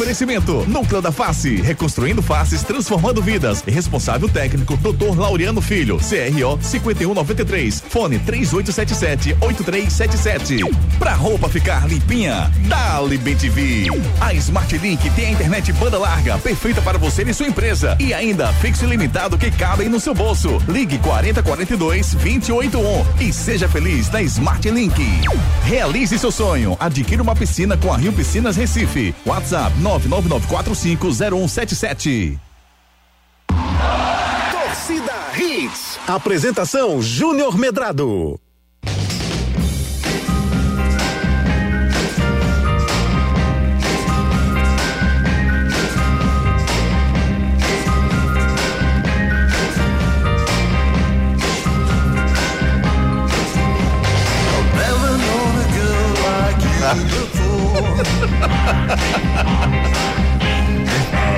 Oferecimento: Núcleo da Face, reconstruindo faces, transformando vidas. Responsável técnico: Dr. Laureano Filho, CRO 5193. Fone 3877-8377. Pra roupa ficar limpinha, Dali BTV. A Smart Link tem a internet banda larga, perfeita para você e sua empresa. E ainda fixo ilimitado que cabem no seu bolso. Ligue 4042 281 e seja feliz na Smart Link. Realize seu sonho. Adquira uma piscina com a Rio Piscinas Recife. WhatsApp 999450177. Torcida Hits. Apresentação Júnior Medrado.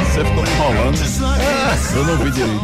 Você ficou enrolando. Eu não vi direito.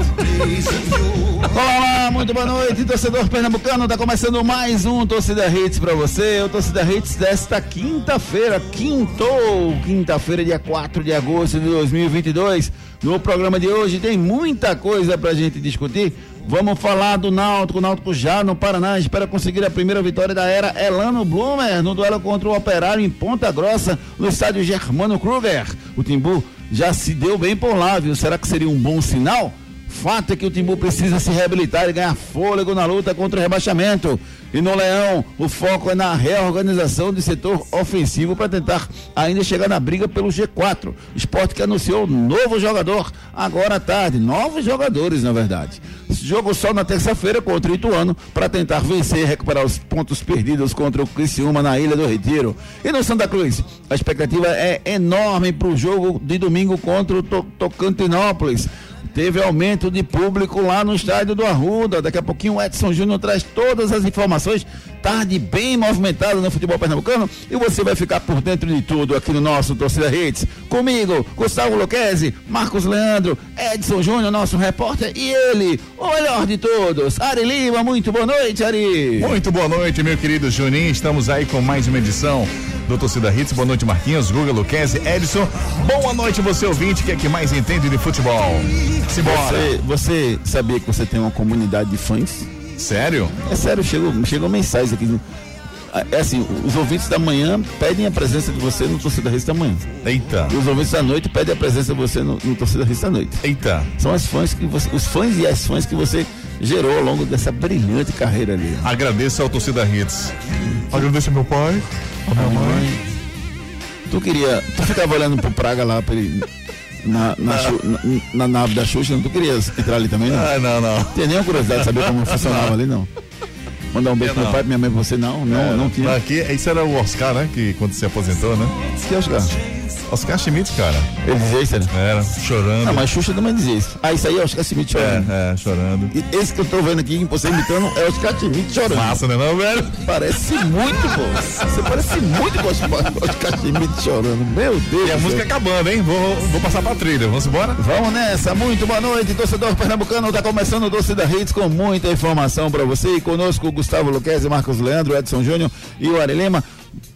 Olá, muito boa noite, torcedor pernambucano. Tá começando mais um Torcida Hits pra você. O Torcida Hits desta quinta-feira, quintou, quinta-feira, dia 4 de agosto de 2022. No programa de hoje tem muita coisa pra gente discutir. Vamos falar do Náutico. O Náutico já no Paraná espera conseguir a primeira vitória da era Elano Blumer no duelo contra o Operário em Ponta Grossa, no estádio Germano Kruger. O Timbu já se deu bem por lá, viu? Será que seria um bom sinal? Fato é que o Timbu precisa se reabilitar e ganhar fôlego na luta contra o rebaixamento. E no Leão, o foco é na reorganização do setor ofensivo para tentar ainda chegar na briga pelo G4. Esporte que anunciou novo jogador agora à tarde. Novos jogadores, na verdade. Jogo só na terça-feira contra o Ituano para tentar vencer e recuperar os pontos perdidos contra o Criciúma na Ilha do Retiro. E no Santa Cruz, a expectativa é enorme para o jogo de domingo contra o to Tocantinópolis teve aumento de público lá no estádio do Arruda. Daqui a pouquinho o Edson Júnior traz todas as informações. Tarde bem movimentada no futebol pernambucano e você vai ficar por dentro de tudo aqui no nosso Torcida Hits. Comigo, Gustavo Luquezzi, Marcos Leandro, Edson Júnior, nosso repórter, e ele, o melhor de todos, Ari Lima. Muito boa noite, Ari. Muito boa noite, meu querido Juninho. Estamos aí com mais uma edição do Torcida Hits. Boa noite, Marquinhos, Guga, Luquezzi, Edson. Boa noite, você ouvinte que é que mais entende de futebol. Simbora. Você, você sabia que você tem uma comunidade de fãs? Sério? É sério, chegou, chegou mensagens aqui. É assim, os ouvintes da manhã pedem a presença de você no Torcida Hits da manhã. Eita. E os ouvintes da noite pedem a presença de você no, no Torcida Hits da noite. Eita. São as fãs que você, os fãs e as fãs que você gerou ao longo dessa brilhante carreira ali. Agradeço ao Torcida Hits. Agradeço ao meu pai, a minha mãe. Tu queria. Tu ficava olhando pro Praga lá pra ele. Na, na, Xu- na, na nave da Xuxa, não tu queria entrar ali também, não? Ah, não, não. Tem nenhuma curiosidade de saber como funcionava ali, não? Mandar um beijo pro meu pai, pra minha mãe, pra você, não? Não, não tinha. Aqui, isso era o Oscar, né? Que quando se aposentou, né? Que Oscar? Oscar Schmidt, cara. Ele dizia isso, né? Era, chorando. Não, mas Xuxa também dizia isso. Ah, isso aí é Oscar Schmidt chorando. É, é, chorando. E esse que eu tô vendo aqui, você imitando, é Oscar Schmidt chorando. Massa, né, não, velho? Parece muito, pô. Você parece muito com Oscar Schmidt chorando. Meu Deus. E a do música acabando, hein? Vou, vou passar pra trilha. Vamos embora? Vamos nessa, muito boa noite, torcedor pernambucano. Tá começando o Torcida Hits com muita informação para você. E conosco Gustavo Luquezzi, Marcos Leandro, Edson Júnior e o Ari Lima.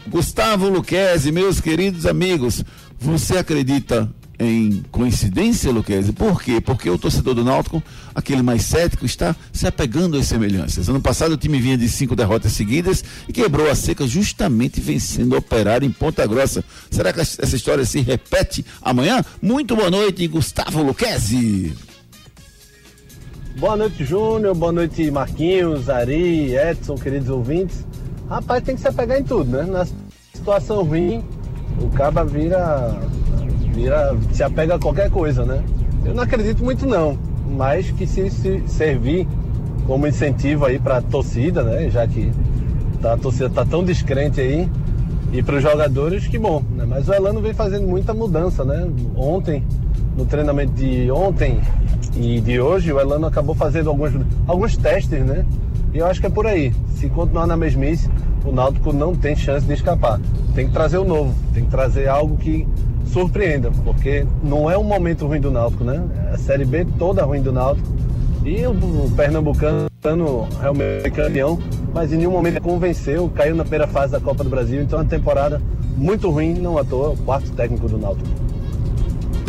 Gustavo Luquezzi, meus queridos amigos, você acredita em coincidência, Luquezzi? Por quê? Porque o torcedor do Náutico, aquele mais cético, está se apegando às semelhanças. Ano passado o time vinha de cinco derrotas seguidas e quebrou a seca justamente vencendo o Operário em Ponta Grossa. Será que essa história se repete amanhã? Muito boa noite, Gustavo Luquezzi. Boa noite, Júnior. Boa noite, Marquinhos, Ari, Edson, queridos ouvintes. Rapaz, tem que se apegar em tudo, né? Na situação ruim, o caba vira, vira, se apega a qualquer coisa, né? Eu não acredito muito não, mas que se, se servir como incentivo aí para a torcida, né? Já que tá- a torcida tá tão descrente aí e para os jogadores, que bom, né? Mas o Elano vem fazendo muita mudança, né? Ontem, no treinamento de ontem e de hoje, o Elano acabou fazendo alguns, alguns testes, né? E eu acho que é por aí. Se continuar na mesmice, o Náutico não tem chance de escapar. Tem que trazer o novo, tem que trazer algo que surpreenda, porque não é um momento ruim do Náutico, né? A Série B toda ruim do Náutico. E o, o Pernambucano realmente é campeão, mas em nenhum momento convenceu, caiu na primeira fase da Copa do Brasil, então é uma temporada muito ruim, não à toa, o quarto técnico do Náutico.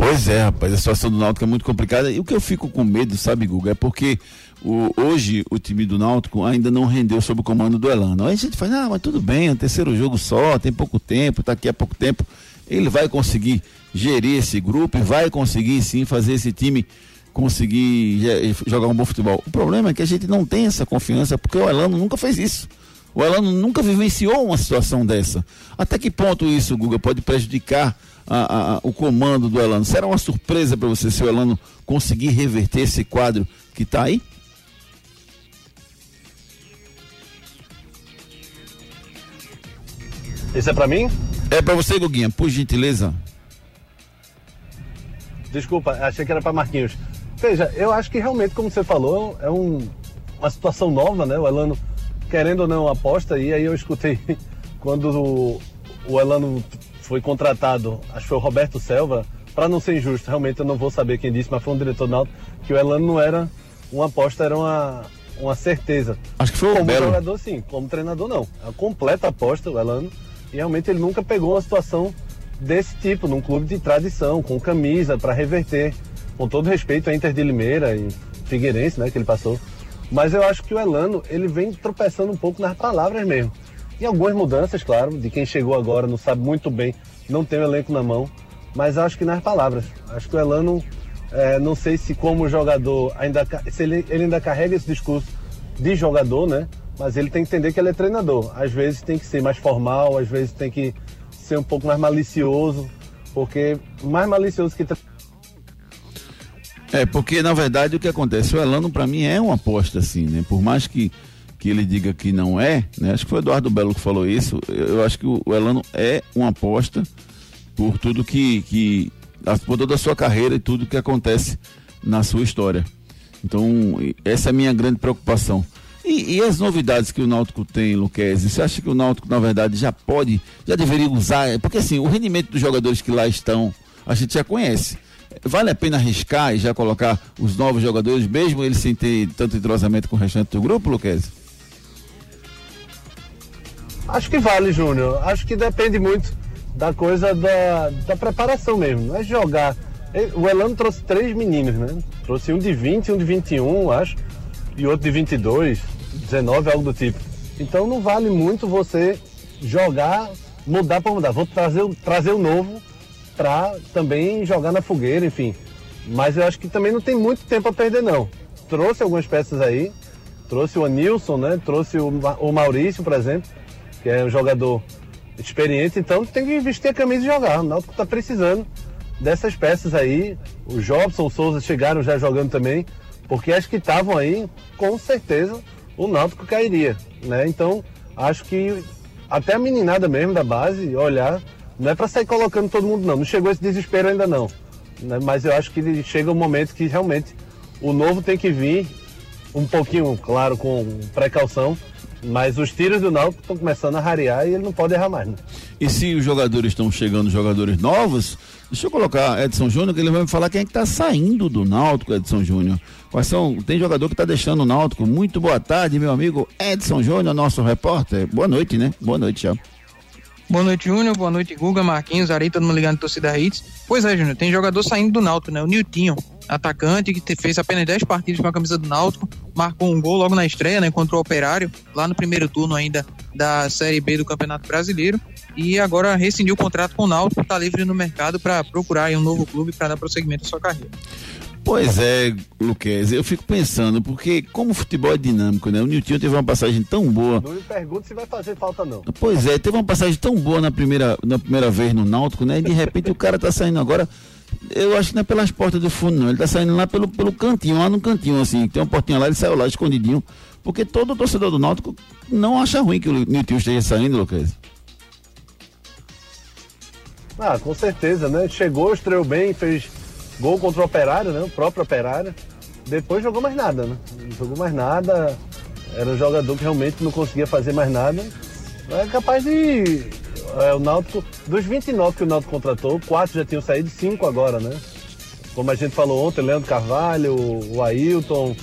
Pois é, rapaz, a situação do Náutico é muito complicada. E o que eu fico com medo, sabe, Guga, é porque o, hoje o time do Náutico ainda não rendeu sob o comando do Elano. Aí a gente fala, ah, mas tudo bem, é um terceiro jogo só, tem pouco tempo, tá aqui há pouco tempo. Ele vai conseguir gerir esse grupo e vai conseguir sim fazer esse time conseguir jogar um bom futebol. O problema é que a gente não tem essa confiança porque o Elano nunca fez isso. O Elano nunca vivenciou uma situação dessa. Até que ponto isso, Guga, pode prejudicar a, a, o comando do Elano? Será uma surpresa para você se o Elano conseguir reverter esse quadro que está aí? Esse é para mim? É para você, Guguinha, por gentileza. Desculpa, achei que era para Marquinhos. Veja, eu acho que realmente, como você falou, é um, uma situação nova, né? O Elano, querendo ou não, aposta. E aí eu escutei quando o, o Elano foi contratado, acho que foi o Roberto Selva, para não ser injusto, realmente eu não vou saber quem disse, mas foi um diretor do Náutico, que o Elano não era uma aposta, era uma, uma certeza. Acho que foi o Como Belo. jogador, sim. Como treinador, não. É uma completa aposta, o Elano. E realmente ele nunca pegou uma situação desse tipo, num clube de tradição, com camisa para reverter. Com todo respeito a Inter de Limeira e Figueirense, né, que ele passou. Mas eu acho que o Elano, ele vem tropeçando um pouco nas palavras mesmo. E algumas mudanças, claro, de quem chegou agora não sabe muito bem, não tem o elenco na mão, mas acho que nas palavras. Acho que o Elano, é, não sei se como jogador, ainda, se ele, ele ainda carrega esse discurso de jogador, né? Mas ele tem que entender que ele é treinador. Às vezes tem que ser mais formal, às vezes tem que ser um pouco mais malicioso, porque mais malicioso que é, porque na verdade o que acontece, o Elano para mim é uma aposta assim, né? Por mais que, que ele diga que não é, né? Acho que foi Eduardo Belo que falou isso, eu, eu acho que o, o Elano é uma aposta por tudo que, que por toda a sua carreira e tudo que acontece na sua história. Então, essa é a minha grande preocupação. E, e, as novidades que o Náutico tem, Luquezzi, você acha que o Náutico, na verdade, já pode, já deveria usar? Porque assim, o rendimento dos jogadores que lá estão, a gente já conhece. Vale a pena arriscar e já colocar os novos jogadores, mesmo eles sem ter tanto entrosamento com o restante do grupo, Luquezzi? Acho que vale, Júnior. Acho que depende muito da coisa da, da preparação mesmo. Não é jogar. O Elano trouxe três meninos, né? Trouxe um de 20, um de 21, acho, e outro de 22, 19, algo do tipo. Então não vale muito você jogar, mudar por mudar. Vou trazer, trazer o novo para também jogar na fogueira, enfim. Mas eu acho que também não tem muito tempo a perder, não. Trouxe algumas peças aí, trouxe o Anilson, né? Trouxe o, o Maurício, por exemplo, que é um jogador experiente, então tem que vestir a camisa e jogar. O Náutico está precisando dessas peças aí. O Jobson, o Souza chegaram já jogando também, porque as que estavam aí, com certeza o Náutico cairia, né? Então, acho que até a meninada mesmo da base olhar, não é para sair colocando todo mundo não, não chegou esse desespero ainda não, né? Mas eu acho que chega um momento que realmente o novo tem que vir um pouquinho, claro, com precaução, mas os tiros do Náutico estão começando a rarear e ele não pode errar mais. Né? E se os jogadores estão chegando, jogadores novos, deixa eu colocar Edson Júnior, que ele vai me falar quem é que está saindo do Náutico, Edson Júnior. Quais são? Tem jogador que está deixando o Náutico. Muito boa tarde, meu amigo Edson Júnior, nosso repórter. Boa noite, né? Boa noite, já. Boa noite, Júnior. Boa noite, Guga, Marquinhos, Ari, todo mundo ligando torcida Hits. Pois é, Júnior, tem jogador saindo do Náutico, né? O Niltinho, atacante que fez apenas 10 partidas com a camisa do Náutico, marcou um gol logo na estreia, né, contra o Operário, lá no primeiro turno ainda da Série B do Campeonato Brasileiro, e agora rescindiu o contrato com o Náutico, está livre no mercado para procurar um novo clube para dar prosseguimento à sua carreira. Pois é, Luquez, eu fico pensando, porque como o futebol é dinâmico, né? O Nilton teve uma passagem tão boa. Não me pergunte se vai fazer falta, não. Pois é, teve uma passagem tão boa na primeira, na primeira vez no Náutico, né? E de repente o cara tá saindo agora eu acho que não é pelas portas do fundo, não. Ele tá saindo lá pelo, pelo cantinho, lá no cantinho, assim. Tem uma portinha lá, ele saiu lá escondidinho. Porque todo torcedor do Náutico não acha ruim que o Nilton esteja saindo, Lucas. Ah, com certeza, né? Chegou, estreou bem, fez gol contra o Operário, né? O próprio Operário. Depois jogou mais nada, né? Não jogou mais nada. Era um jogador que realmente não conseguia fazer mais nada. É capaz de é, o Náutico, dos 29 que o Náutico contratou, quatro já tinham saído, cinco agora, né? Como a gente falou ontem, Leandro Carvalho, o Ailton,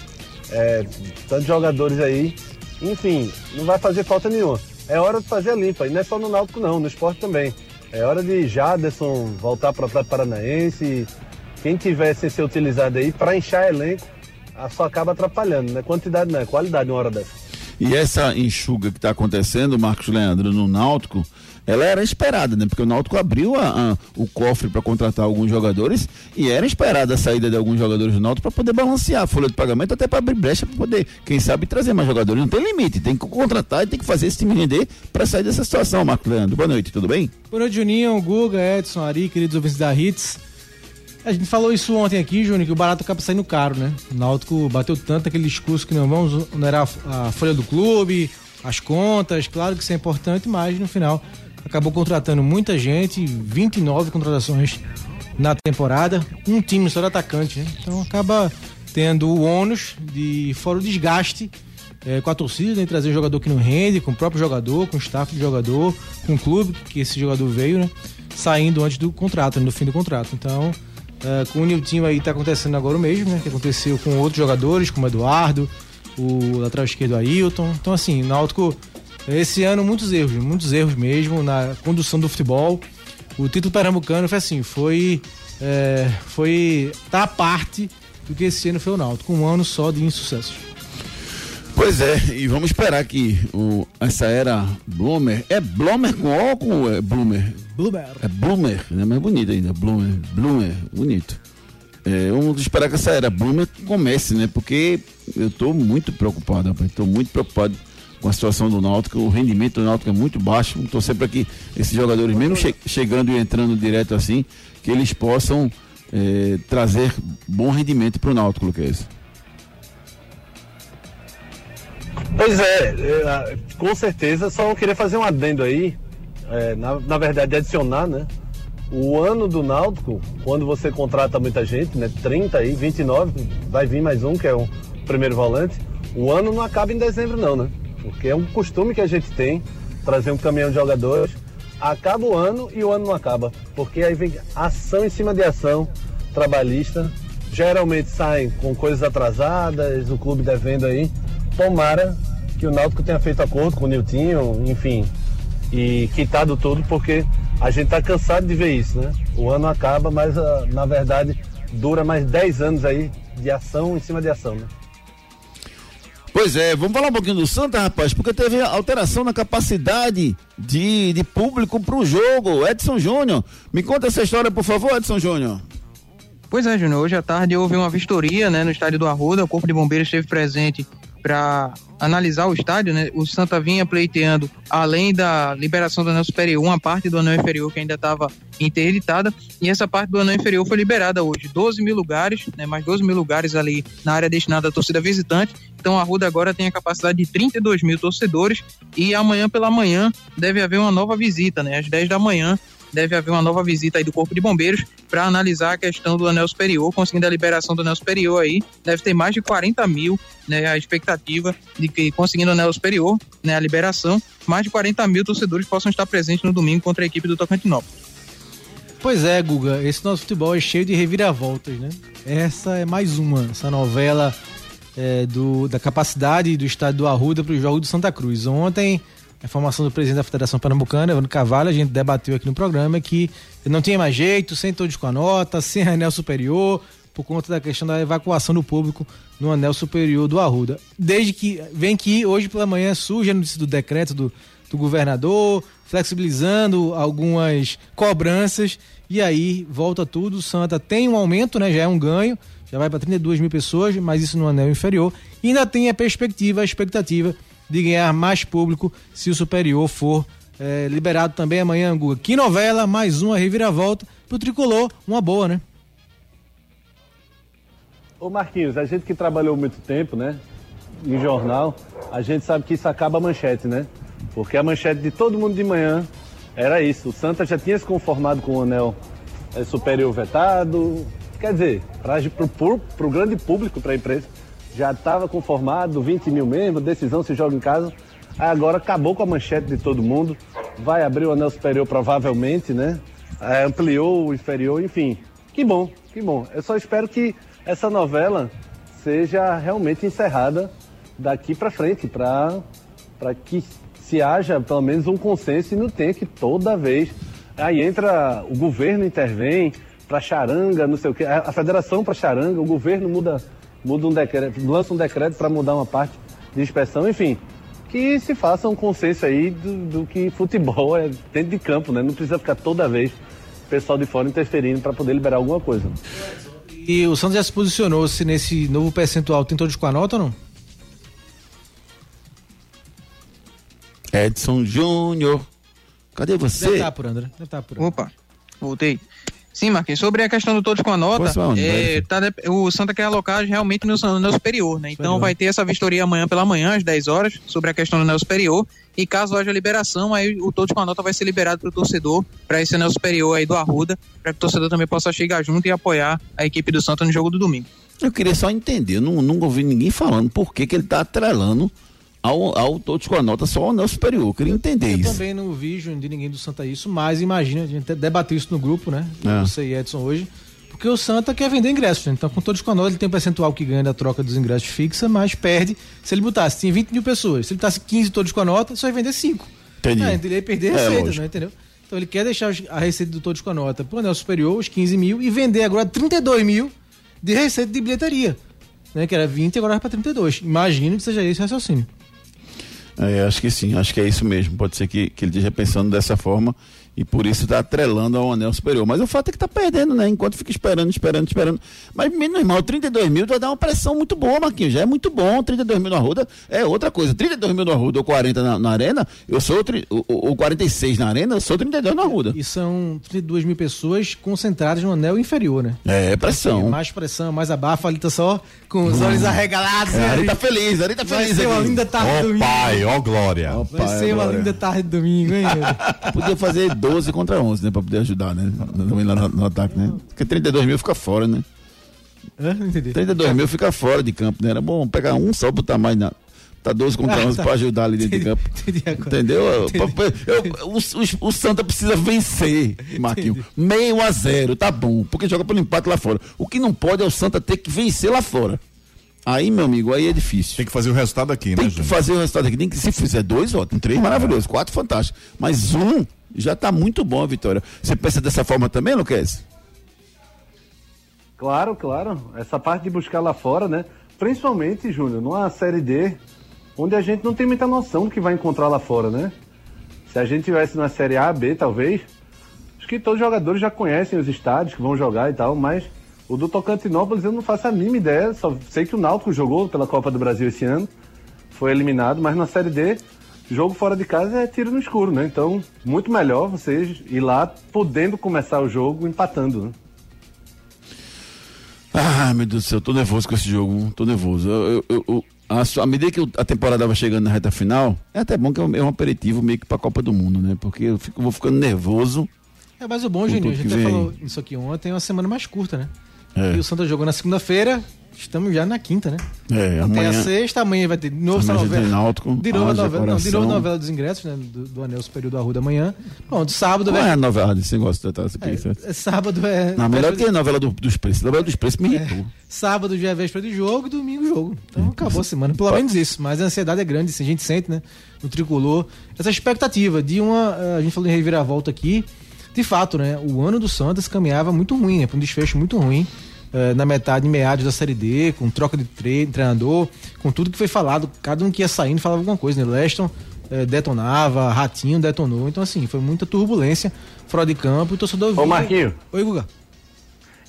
é, tantos jogadores aí. Enfim, não vai fazer falta nenhuma. É hora de fazer a limpa. E não é só no Náutico não, no esporte também. É hora de Jaderson voltar para o Paranaense, quem tiver sem ser utilizado aí para inchar elenco, só acaba atrapalhando, né? Quantidade não é, qualidade uma hora dessa. E essa enxuga que está acontecendo, Marcos Leandro, no Náutico, ela era esperada, né? Porque o Náutico abriu a, a, o cofre para contratar alguns jogadores e era esperada a saída de alguns jogadores do Náutico para poder balancear a folha de pagamento, até para abrir brecha para poder, quem sabe, trazer mais jogadores. Não tem limite, tem que contratar e tem que fazer esse time render para sair dessa situação, Marcos Leandro. Boa noite, tudo bem? Boa noite, Juninho, Guga, Edson, Ari, queridos ouvintes da Hits. A gente falou isso ontem aqui, Júnior, que o barato acaba saindo caro, né? O Náutico bateu tanto aquele discurso que não vamos onerar a, folha do clube, as contas, claro que isso é importante, mas no final acabou contratando muita gente, 29 contratações na temporada, um time só de atacante, né? Então acaba tendo o ônus de fora o desgaste é, com a torcida, né? trazer jogador que não rende, com o próprio jogador, com o staff do jogador, com o clube que esse jogador veio, né? Saindo antes do contrato, no fim do contrato. Então, Uh, com o Niltinho aí tá acontecendo agora o mesmo, né? Que aconteceu com outros jogadores, como o Eduardo, o lateral esquerdo Ailton. Então, assim, Náutico, esse ano, muitos erros, muitos erros mesmo na condução do futebol. O título pernambucano foi assim, foi. É, foi. tá à parte do que esse ano foi o Náutico, um ano só de insucessos. Pois é, e vamos esperar que o, essa era Bloomer. É Bloomer com O ou com é Bloomer? Bloomer. É Bloomer, é mais bonito ainda. Bloomer, Bloomer, bonito. É, vamos esperar que essa era Bloomer comece, né? Porque eu estou muito preocupado, rapaz. Estou muito preocupado com a situação do Náutico. O rendimento do Náutico é muito baixo. Estou sempre aqui, esses jogadores, mesmo che chegando e entrando direto assim, que eles possam é, trazer bom rendimento para o Náutico, Lucas. Pois é, é, com certeza, só queria fazer um adendo aí, é, na, na verdade adicionar, né? O ano do Náutico, quando você contrata muita gente, né? 30 aí, 29, vai vir mais um, que é o primeiro volante. O ano não acaba em dezembro, não, né? Porque é um costume que a gente tem, trazer um caminhão de jogadores. Acaba o ano e o ano não acaba. Porque aí vem ação em cima de ação trabalhista. Geralmente saem com coisas atrasadas, o clube devendo aí. Tomara que o Náutico tenha feito acordo com o Niltinho, enfim, e quitado tudo, porque a gente está cansado de ver isso, né? O ano acaba, mas uh, na verdade dura mais 10 anos aí de ação em cima de ação, né? Pois é, vamos falar um pouquinho do Santa, rapaz, porque teve alteração na capacidade de, de público para o jogo. Edson Júnior, me conta essa história, por favor, Edson Júnior. Pois é, Júnior, hoje à tarde houve uma vistoria né, no estádio do Arruda, o Corpo de Bombeiros esteve presente para analisar o estádio, né? O Santa vinha pleiteando, além da liberação do anel superior, uma parte do anel inferior que ainda estava interditada, e essa parte do anel inferior foi liberada hoje. 12 mil lugares, né? Mais 12 mil lugares ali na área destinada à torcida visitante. Então a Ruda agora tem a capacidade de 32 mil torcedores e amanhã pela manhã deve haver uma nova visita, né? Às 10 da manhã deve haver uma nova visita aí do Corpo de Bombeiros para analisar a questão do anel superior, conseguindo a liberação do anel superior aí, deve ter mais de 40 mil, né, a expectativa de que conseguindo o anel superior, né, a liberação, mais de 40 mil torcedores possam estar presentes no domingo contra a equipe do Tocantinópolis. Pois é, Guga, esse nosso futebol é cheio de reviravoltas, né? Essa é mais uma, essa novela é, do, da capacidade do estádio do Arruda para o jogo do Santa Cruz. Ontem a informação do presidente da Federação Pernambucana, Evandro Cavalho, a gente debateu aqui no programa que não tinha mais jeito, sem todos com a nota, sem anel superior, por conta da questão da evacuação do público no anel superior do Arruda. Desde que vem que hoje pela manhã surge a notícia do decreto do, do governador, flexibilizando algumas cobranças, e aí volta tudo. Santa tem um aumento, né? Já é um ganho, já vai para 32 mil pessoas, mas isso no anel inferior. E ainda tem a perspectiva, a expectativa de ganhar mais público se o superior for é, liberado também amanhã, Guga. Que novela, mais uma reviravolta pro tricolor, uma boa, né? Ô Marquinhos, a gente que trabalhou muito tempo, né, em jornal, a gente sabe que isso acaba a manchete, né? Porque a manchete de todo mundo de manhã era isso. O Santa já tinha se conformado com o anel é, superior vetado. Quer dizer, para o grande público, para a imprensa, já estava conformado, 20 mil mesmo, decisão se joga em casa. Agora acabou com a manchete de todo mundo, vai abrir o anel superior provavelmente, né? É, ampliou o inferior, enfim. Que bom, que bom. Eu só espero que essa novela seja realmente encerrada daqui para frente, para que se haja pelo menos um consenso e não tenha que toda vez. Aí entra, o governo intervém, para charanga, não sei o quê. A federação para charanga, o governo muda, muda um decreto, lança um decreto para mudar uma parte de inspeção, enfim. Que se faça um consenso aí do, do que futebol é dentro de campo, né? Não precisa ficar toda vez o pessoal de fora interferindo para poder liberar alguma coisa. E o Santos já se posicionou se nesse novo percentual tem todos com a nota ou não? Edson Júnior. Cadê você? Deve estar apurando, né? Deve estar apurando. Opa, voltei. Sim, Marquinhos, sobre a questão do todos com a nota, não, é, tá o Santa quer alocar realmente no, no anel superior, né? Então Superior. vai ter essa vistoria amanhã pela manhã, às 10 horas, sobre a questão do anel superior. E caso haja liberação, aí o todos com a nota vai ser liberado para o torcedor, para esse anel superior aí do Arruda, para que o torcedor também possa chegar junto e apoiar a equipe do Santa no jogo do domingo. Eu queria só entender, eu não, nunca ouvi ninguém falando por que, que ele tá atrelando ao, ao todos com a nota só ao anel superior. Eu queria entender Eu isso. também não vi de ninguém do Santa isso, mas imagina, a gente até debateu isso no grupo, né? É. Você e Edson hoje. Porque o Santa quer vender ingressos, né? então com todos com a nota ele tem um percentual que ganha da troca dos ingressos fixa, mas perde. Se ele botasse, tinha 20 mil pessoas, se ele botasse 15 todos com a nota, só ia vender 5. Entendi. É, ele ia perder É, receita, lógico. né? Entendeu? Então ele quer deixar a receita do todos com a nota pro anel superior, os 15 mil, e vender agora 32 mil de receita de bilheteria. Né? Que era 20 e agora vai pra 32. Imagino que seja esse o raciocínio. É, acho que sim, acho que é isso mesmo. Pode ser que, que ele esteja pensando dessa forma e por isso está atrelando ao anel superior. Mas o fato é que está perdendo, né? Enquanto fica esperando, esperando, esperando. Mas, meu irmão, 32 mil vai dar uma pressão muito boa, Marquinhos. Já é muito bom. 32 mil no Arruda é outra coisa. 32 mil no Arruda ou 40 na, na Arena, eu sou. Ou, ou 46 na Arena, eu sou 32 no Arruda. E são 32 mil pessoas concentradas no anel inferior, né? É, pressão. Mais pressão, mais abafa, ali tá só com os olhos arregalados. É, né? Ari tá feliz, Ari tá Vai feliz ser uma aqui. linda tarde de Ó domingo. pai, ó glória. Ó, Vai pai, ser uma linda tarde de domingo, hein? Podia fazer 12 contra 11, né? Pra poder ajudar, né? Também lá no, no ataque, né? Porque 32 mil fica fora, né? Hã? Não entendi. 32 mil fica fora de campo, né? Era bom pegar um só, botar mais na. Tá 12 contra Ah, 11 tá. pra ajudar ali dentro de campo. Entendi. Entendeu? Eu- eu- o, o- o Santa precisa vencer, Marquinhos. Meio a zero, tá bom. Porque joga pelo empate lá fora. O que não pode é o Santa ter que vencer lá fora. Aí, meu amigo, aí é difícil. Tem que fazer o resultado aqui, né, Tem que fazer o resultado aqui. Tem que, se fizer dois, ótimo. Três, maravilhoso. Quatro, fantástico. Mas um já tá muito bom a vitória. Você pensa dessa forma também, Luquez? Claro, claro. Essa parte de buscar lá fora, né? Principalmente, Júnior, numa Série D, onde a gente não tem muita noção do que vai encontrar lá fora, né? Se a gente tivesse na Série A, B, talvez, acho que todos os jogadores já conhecem os estádios que vão jogar e tal, mas o do Tocantinópolis eu não faço a mínima ideia, só sei que o Náutico jogou pela Copa do Brasil esse ano, foi eliminado, mas na Série D, jogo fora de casa é tiro no escuro, né? Então, muito melhor vocês ir lá podendo começar o jogo empatando, né? Ai, meu Deus do céu, tô nervoso com esse jogo. Tô nervoso. Eu, eu- eu- a, à medida que a temporada vai chegando na reta final, é até bom que é um, é um aperitivo meio que pra Copa do Mundo, né? Porque eu fico, vou ficando nervoso. É, mas o bom, Juninho, a gente até falou isso aqui ontem, é uma semana mais curta, né? É. E o Santa jogou na segunda-feira, estamos já na quinta, né? É, Tem a sexta, amanhã vai ter de novo essa tem novela. Náutico, de novo a Haja novela, não, de novo a novela dos ingressos, né? Do, do Anel Superior do Arruda amanhã. Pronto, sábado Qual vai. é a novela desse negócio de aqui, certo? É, sábado é. Não, melhor que a novela do- dos preços. A novela dos preços me irritou. de- Sábado já é véspera de jogo, domingo jogo. Então acabou a semana. Pelo menos isso. Mas a ansiedade é grande, assim, a gente sente, né? No tricolor. Essa expectativa de uma. eh, A gente falou em reviravolta aqui. De fato, né? O ano do Santos caminhava muito ruim, né? Para um desfecho muito ruim. eh, na metade, em meados da Série D, com troca de tre- treinador, com tudo que foi falado, cada um que ia saindo falava alguma coisa, né? Leston eh, detonava, Ratinho detonou, então assim, foi muita turbulência fora de campo e o torcedor Ô Marquinho, Oi, Guga.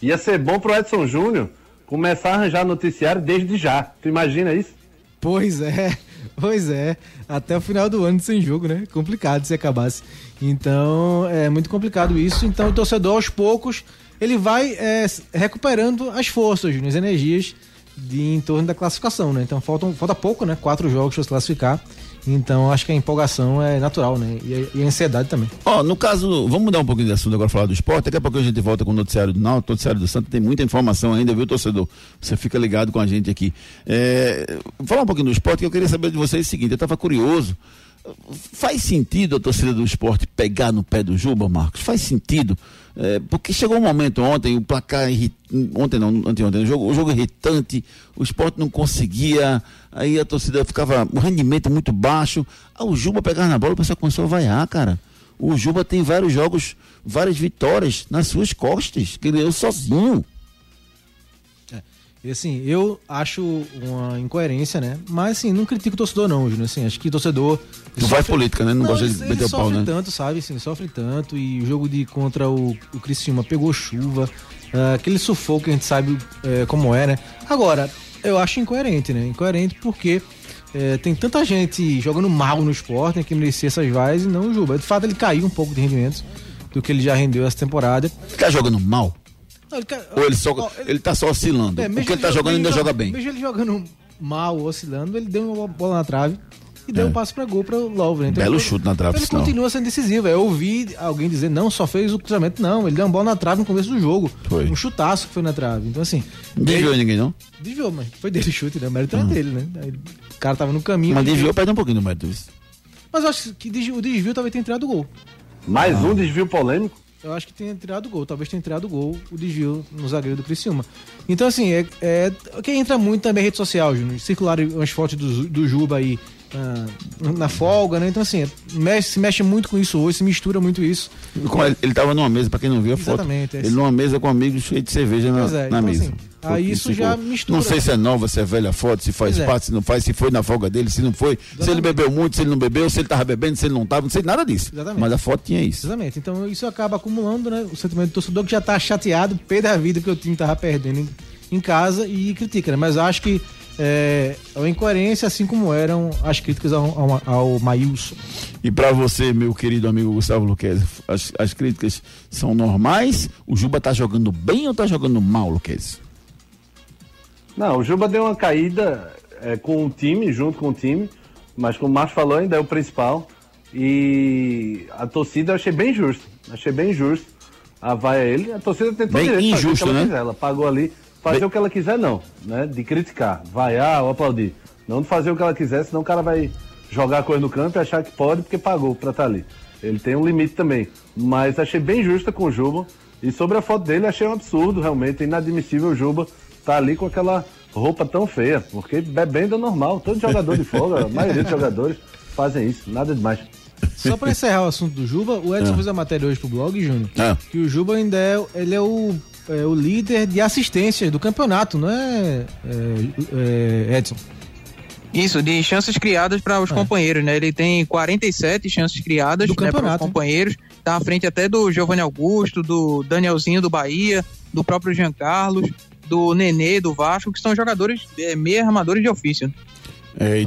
ia ser bom pro Edson Júnior começar a arranjar noticiário desde já. Tu imagina isso? Pois é, pois é. Até o final do ano sem jogo, né? Complicado se acabasse. Então, é muito complicado isso. Então, o torcedor, aos poucos, ele vai é, recuperando as forças, as energias de, em torno da classificação, né? Então, faltam, falta pouco, né? Quatro jogos para se classificar. Então, acho que a empolgação é natural, né? E, a- ansiedade também. Ó, no caso, vamos mudar um pouquinho de assunto agora, falar do esporte. Daqui a pouco a gente volta com o noticiário do Náutico, noticiário do Santos. Tem muita informação ainda, viu, torcedor? Você fica ligado com a gente aqui. É, falar um pouquinho do esporte, que eu queria saber de vocês o seguinte: eu estava curioso. Faz sentido a torcida do esporte pegar no pé do Juba, Marcos? Faz sentido? É, porque chegou um momento ontem, o placar ontem não, anteontem, o jogo, o jogo irritante, o esporte não conseguia, aí a torcida ficava, o rendimento muito baixo. Ah, o Juba pegava na bola, o pessoal começou a vaiar, cara. O Juba tem vários jogos, várias vitórias nas suas costas, que ele ganhou sozinho. E assim, eu acho uma incoerência, né? Mas assim, não critico o torcedor não, Júnior. Assim, acho que o torcedor. Tu vai política, né? Não, gosta de meter o pau, sofre né? tanto, sabe? Assim, sofre tanto. E o jogo de contra o, o Criciúma pegou chuva. ah, aquele sufoco que a gente sabe eh, como é, né? Agora, eu acho incoerente, né? Incoerente porque eh, tem tanta gente jogando mal no esporte né, que merecia essas vaias e não o Juba. De fato, ele caiu um pouco de rendimentos do que ele já rendeu essa temporada. Ele tá jogando mal? Não, ele ca- Ou ele só. Ó, ele, tá só oscilando? É, Porque mesmo ele tá jo- jogando e ainda joga jo- bem. Mesmo ele jogando mal, oscilando, ele deu uma bola na trave e deu É. um passo pra gol para o Lover. Então, Belo ele- chute na trave, Ele sinal. continua sendo decisivo. Eu ouvi alguém dizer, não, só fez o cruzamento. Não, ele deu uma bola na trave no começo do jogo. Foi. Um chutaço que foi na trave. Então, assim. Não desviou ninguém, não? Desviou, mas foi dele o chute, né? O mérito é dele, né? Aí, o cara tava no caminho. Mas desviou. perde um pouquinho do mérito disso. Mas eu acho que o desvio talvez tenha entrado o gol. Mais Ah. um desvio polêmico. Eu acho que tenha tirado o gol, talvez tenha tirado o gol, o desvio no zagueiro do Criciúma. Então, assim, é, é quem entra muito também é rede social, Júnior. Circularam umas fotos do, do Juba aí ah, na folga, né? Então, assim, é, mexe- se mexe muito com isso hoje, se mistura muito isso. Ele, ele tava numa mesa, pra quem não viu a foto. Exatamente, é Ele numa mesa com amigos cheio de cerveja na, é, na então, mesa. assim, aí que isso ficou. já mistura, Não sei se é nova, se é velha foto, se faz Pois é. parte, se não faz, se foi na folga dele, se não foi. Se ele bebeu muito, se ele não bebeu, se ele tava bebendo, se ele não tava, não sei nada disso. Exatamente. Mas a foto tinha isso. Exatamente. Então, isso acaba acumulando, né? O sentimento do torcedor que já tá chateado, pé da vida, porque o time tava perdendo em, casa e critica, né? Mas acho que é, é uma incoerência, assim como eram as críticas ao, ao, ao Maílson. E pra você, meu querido amigo Gustavo Luquezzi, as, as críticas são normais? O Juba tá jogando bem ou tá jogando mal, Luquezzi? Não, o Juba deu uma caída é, com o time, junto com o time, mas como o Marcos falou, ainda é o principal. E a torcida eu achei bem justo. Achei bem justo a vai a ele. A torcida tentou Bem direito de fazer o injusto, que ela né? quiser. Ela pagou ali, fazer Bem- o que ela quiser, não, né? De criticar, vaiar ou aplaudir. Não de fazer o que ela quiser, senão o cara vai jogar a coisa no campo e achar que pode porque pagou pra estar ali. Ele tem um limite também. Mas achei bem justa com o Juba. E sobre a foto dele, achei um absurdo, realmente. Inadmissível o Juba estar ali com aquela roupa tão feia. Porque bebendo é normal. Todo jogador de folga, a maioria dos jogadores fazem isso. Nada demais. Só pra encerrar o assunto do Juba, o Edson fez a matéria hoje pro blog, Júnior, Ah. que o Juba ainda é, ele é o, é o líder de assistências do campeonato, não é, é, é, Edson? Isso, de chances criadas para os companheiros, né? Ele tem 47 chances criadas Do né, para os hein? companheiros. Tá à frente até do Giovanni Augusto, do Danielzinho do Bahia, do próprio Jean Carlos, do Nenê do Vasco, que são jogadores é, meio armadores de ofício. É,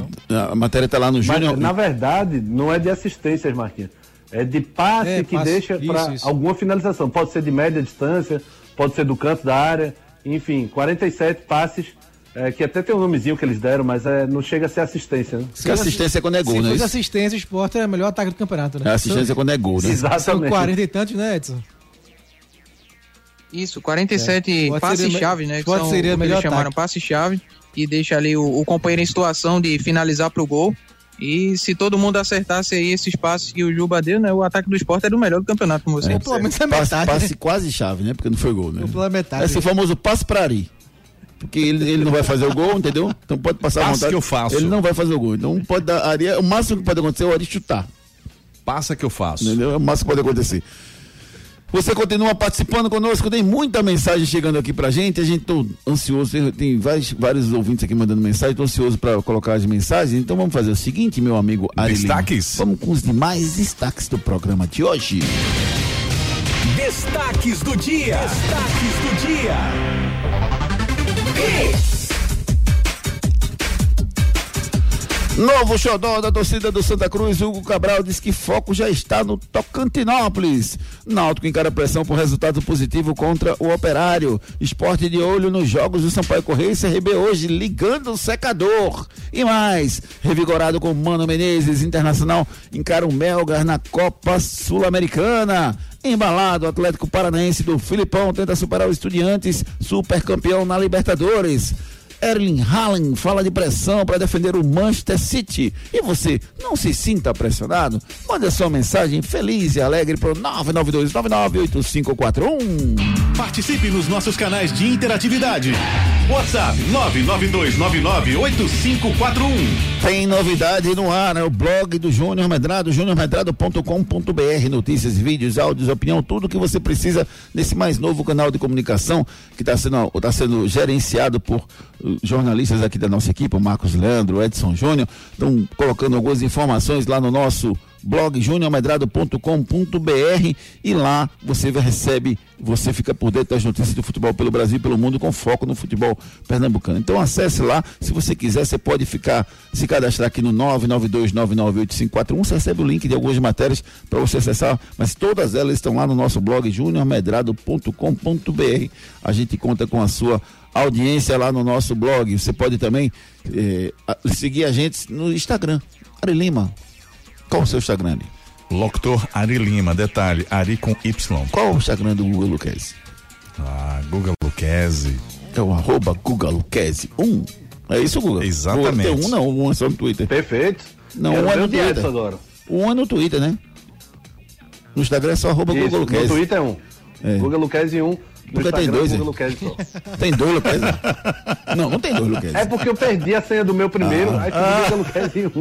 a matéria tá lá no Júnior. na verdade, não é de assistências, Marquinhos. É de passe É, que passe. deixa para alguma finalização. Pode ser de média distância, pode ser do canto da área. Enfim, 47 passes, é, que até tem um nomezinho que eles deram, mas é, não chega a ser assistência, né? Porque assistência é quando é gol, Se né? fosse Isso? assistência, o esporte é o melhor ataque do campeonato, né? É assistência quando é gol, né? São, são Exatamente. 40 e tantos, né, Edson? Isso, 47 É. Pode passes seria- chave, né? Que pode são seria o que eles chamaram ataque. passe chave e deixa ali o, o companheiro em situação de finalizar pro gol. E se todo mundo acertasse aí esses passes que o Juba deu, né? O ataque do esporte era o melhor do campeonato, como você disse. pelo menos é Passe, metade. passe né? quase chave, né? Porque não foi gol, né? Pela metade. Esse famoso passe pra Ari. Porque ele, ele não vai fazer o gol, entendeu? Então pode passar a Passe vontade. que eu faço. Ele não vai fazer o gol. Então pode dar. Ari, o máximo que pode acontecer é o Ari chutar. Passa que eu faço. Entendeu? É o máximo que pode acontecer. Você continua participando conosco, tem muita mensagem chegando aqui pra gente. A gente tô ansioso, tem- vários, vários ouvintes aqui mandando mensagem, tô ansioso pra colocar as mensagens. Então vamos fazer o seguinte, meu amigo Ari Lima. Destaques? Vamos com os demais destaques do programa de hoje. Destaques do dia. Destaques do dia. Novo xodó da torcida do Santa Cruz, Hugo Cabral diz que foco já está no Tocantinópolis. Náutico encara pressão por resultado positivo contra o Operário. Esporte de olho nos jogos do Sampaio Correia e CRB hoje, ligando o secador. E mais, revigorado com Mano Menezes, Internacional encara o Melgar na Copa Sul-Americana. Embalado, Atlético Paranaense do Filipão tenta superar o Estudiantes, super campeão na Libertadores. Erling Haaland fala de pressão para defender o Manchester City. E você não se sinta pressionado? Mande a sua mensagem feliz e alegre para o 992998541. Participe nos nossos canais de interatividade. WhatsApp 992998541. Tem novidade no ar, é o blog do Júnior Medrado, juniormedrado.com.br, notícias, vídeos, áudios, opinião, tudo que você precisa nesse mais novo canal de comunicação que está sendo, tá sendo gerenciado por jornalistas aqui da nossa equipe, o Marcos Leandro, o Edson Júnior, estão colocando algumas informações lá no nosso blog juniormedrado.com.br e lá você recebe, você fica por dentro das notícias do futebol pelo Brasil e pelo mundo com foco no futebol pernambucano. Então acesse lá, se você quiser, você pode ficar, se cadastrar aqui no 992998541, você recebe o link de algumas matérias para você acessar, mas todas elas estão lá no nosso blog juniormedrado.com.br. A gente conta com a sua audiência lá no nosso blog. Você pode também eh, seguir a gente no Instagram. Ari Lima, qual o seu Instagram? Locutor Ari Lima, detalhe, Ari com Y. Qual o Instagram do Google Luquezzi? Ah, Google Luquezzi. É o arroba Google Luquezzi 1. É isso, Google? Exatamente. Tem um não, um é só no Twitter. Perfeito. Não, Quero um é no Twitter. agora. Um é no Twitter, né? No Instagram é só arroba Isso, Google no Luquezzi. Twitter é um. É. Google Luquezzi 1. No Porque tem dois? Luquezzi só. Tem dois não, não tem dois Luquezzi. É porque eu perdi a senha do meu primeiro, Ah. aí fica Google Luquezzi 1.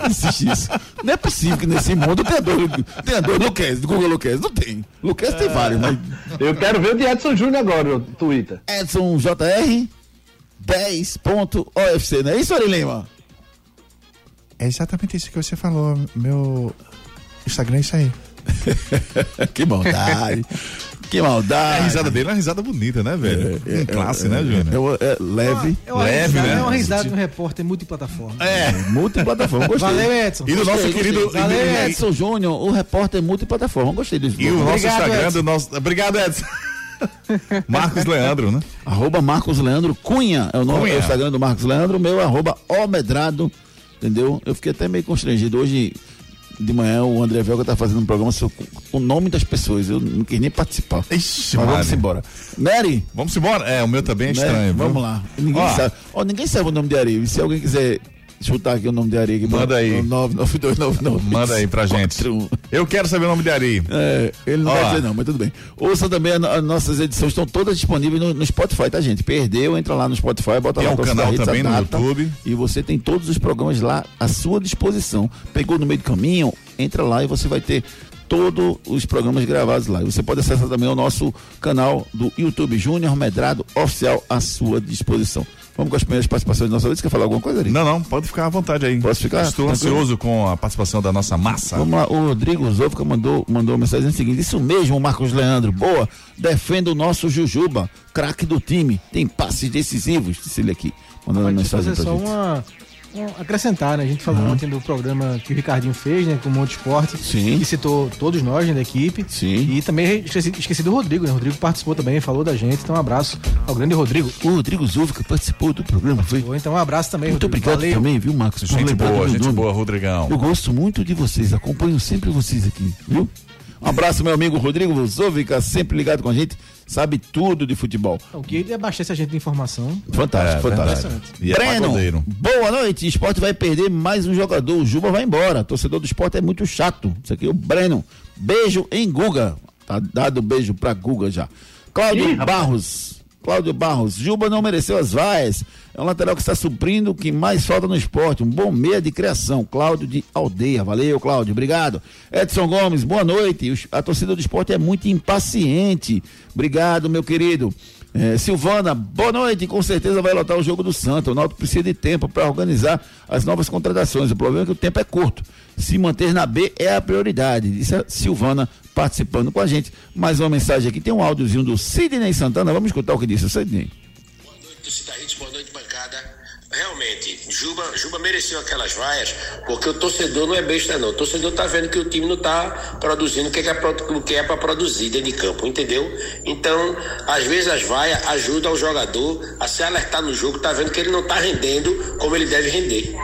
Não existe isso. Não é possível que nesse mundo tenha dois, tenha dois Luquezzi, do Google Luquezzi. Não tem. Luquezzi tem vários, mas Eu quero ver o de Edson Júnior agora no Twitter. Edson JR 10.ofc, não é isso, Ari Lima? É exatamente isso que você falou. Meu Instagram é isso aí. que maldade. Que É, maldade. a risada dele é uma risada bonita, né, velho? em classe, né, Júnior? É, é leve. É uma Leve, risada- né? É uma risada de um repórter multiplataforma. É, multiplataforma. Gostei. Valeu, Edson. E do nosso Gostei, querido. gostei. do- Valeu, Edson Júnior, o repórter multiplataforma. Gostei disso. E o nosso Obrigado, Instagram Edson. do nosso. Obrigado, Edson. Marcos Leandro, né? Arroba Marcos Leandro Cunha. É o nome Cunha. é o Instagram do Marcos Leandro. Meu é arroba Omedrado. Entendeu? Eu fiquei até meio constrangido. Hoje de manhã o André Velga tá fazendo um programa sobre o nome das pessoas. Eu não quis nem participar. Ixi, Mas vamos embora. Mary, Vamos embora? É, o meu também é estranho. viu? vamos lá. Ninguém Ó. sabe. Ó, ninguém sabe o nome de Ari. Se alguém quiser chutar aqui o nome de Ari, aqui, Manda aí. 99299. Manda aí pra gente. Eu quero saber o nome de Ari. É, ele não Ó. vai dizer não, mas tudo bem. Ouça também, as nossas edições estão todas disponíveis no, no Spotify, tá, gente? Perdeu, entra lá no Spotify, bota Tem lá Torcida canal também no data, YouTube. E você tem todos os programas lá à sua disposição. Pegou no meio do caminho, entra lá e você vai ter todos os programas gravados lá. Você pode acessar também o nosso canal do YouTube Júnior Medrado Oficial à sua disposição. Vamos com as primeiras participações da nossa vez. Quer falar alguma coisa, Ari? Não, não, pode ficar à vontade aí. Posso ficar? Estou Tranquilo? ansioso com a participação da nossa massa. Vamos lá, o Rodrigo Zofka mandou, mandou uma mensagem seguinte: Isso mesmo, Marcos Leandro. Boa, defenda o nosso Jujuba, craque do time. Tem passes decisivos, disse ele aqui. Mandando uma Pode mensagem fazer pra só gente. uma, um- acrescentar, né? A gente falou ontem do programa que o Ricardinho fez, né? Com o Monte Esporte. Sim. Que citou todos nós, né, da equipe. Sim. E também esqueci, esqueci do Rodrigo, né? O Rodrigo participou também, falou da gente. Então um abraço ao grande Rodrigo. O Rodrigo Zofka participou do programa, foi? Então um abraço também, Muito Rodrigo. obrigado Valeu. também, viu, Marcos? Gente boa, gente nome. boa, Rodrigão. Eu gosto muito de vocês, acompanho sempre vocês aqui, viu? Um abraço, meu amigo Rodrigo Zofka, sempre ligado com a gente, sabe tudo de futebol. O que ele abastece a gente de informação. Fantástico, É, fantástico. verdade. E é Breno, boa noite. Esporte vai perder mais um jogador. O Juba vai embora. Torcedor do esporte é muito chato. Isso aqui é o Breno. Beijo em Guga. Tá dado beijo pra Guga já. Cláudio Barros. Cláudio Barros. Juba não mereceu as vaias. É um lateral que está suprindo o que mais falta no esporte. Um bom meia de criação. Cláudio de Aldeia. Valeu, Cláudio. Obrigado. Edson Gomes, boa noite. A torcida do esporte é muito impaciente. Obrigado, meu querido. É, Silvana, boa noite. Com certeza vai lotar o jogo do Santos. O Náutico precisa de tempo para organizar as novas contratações. O problema é que o tempo é curto. Se manter na B é a prioridade. Disse a Silvana participando com a gente. Mais uma mensagem aqui. Tem um áudiozinho do Sidney Santana. Vamos escutar o que disse o Sidney. Boa noite, Hits, boa noite. Realmente, Juba, Juba mereceu aquelas vaias, porque o torcedor não é besta, não. O torcedor tá vendo que o time não tá produzindo o que é, que é para produzir dentro de campo, entendeu? Então, às vezes as vaias ajudam o jogador a se alertar no jogo, tá vendo que ele não tá rendendo como ele deve render.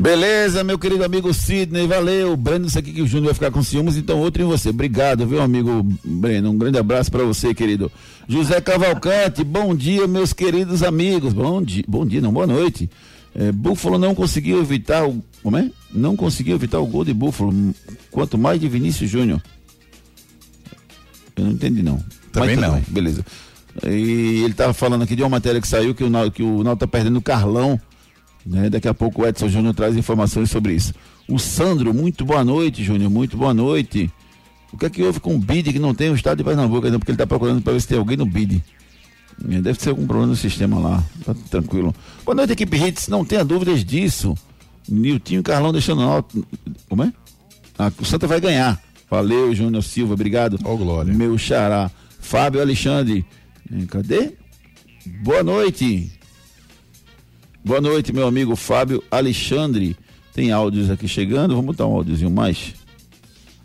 Beleza, meu querido amigo Sidney, valeu. Breno disse aqui que o Júnior vai ficar com ciúmes, então outro em você. Obrigado, viu, amigo Breno? Um grande abraço para você, querido. José Cavalcante, bom dia, meus queridos amigos. Bom dia, bom dia, não, boa noite. É, Búfalo não conseguiu evitar o. Como é? Não conseguiu evitar o gol de Búfalo. Quanto mais de Vinícius Júnior. Eu não entendi, não. Também Mas tudo não. bem, beleza. E ele tava falando aqui de uma matéria que saiu que o Náutico, que o Náutico tá perdendo o Carlão. Né? Daqui a pouco o Edson Júnior traz informações sobre isso. O Sandro, muito boa noite, Júnior, muito boa noite. O que é que houve com o BID que não tem o estado de Pernambuco ainda? Porque ele está procurando para ver se tem alguém no BID. É, Deve ser algum problema no sistema lá. Tá tranquilo. Boa noite, equipe Hits. Não tenha dúvidas disso. Niltinho e Carlão deixando alto. Como é? Ah, o Santa vai ganhar. Valeu, Júnior Silva. Obrigado. Ó, Glória. Meu xará. Fábio Alexandre. Eh, Cadê? Boa noite. Boa noite, meu amigo Fábio Alexandre. Tem áudios aqui chegando. Vamos botar um áudiozinho mais.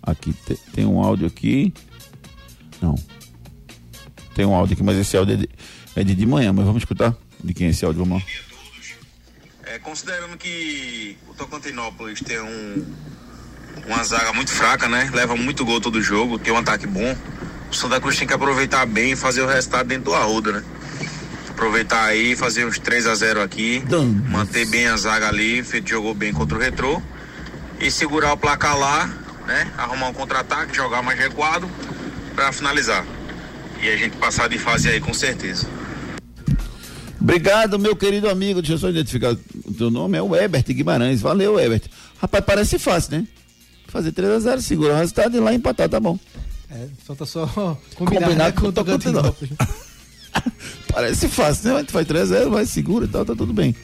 Aqui te- tem um áudio aqui. Não. Tem um áudio aqui, mas esse áudio é de, é de, de manhã. Mas vamos escutar de quem é esse áudio. Vamos lá. É, considerando que o Tocantinópolis tem um, uma zaga muito fraca, né? Leva muito gol todo jogo, tem um ataque bom. O Santa Cruz tem que aproveitar bem e fazer o resultado dentro do Arruda, né? Aproveitar aí, fazer uns 3 a 0 aqui, manter bem a zaga ali, feito jogou bem contra o Retrô e segurar o placar lá, né? Arrumar um contra-ataque, jogar mais recuado pra finalizar. E a gente passar de fase aí com certeza. Obrigado, meu querido amigo. Deixa eu só identificar o teu nome. É o Ebert Guimarães. Valeu, Ebert. Rapaz, parece fácil, né? Fazer 3x0, segura o resultado e lá empatar, tá bom. É, falta só combinar, Combinar né, com o o Tocantinópolis. Parece fácil, né? A gente faz 3x0, vai, segura e tal, tá tudo bem.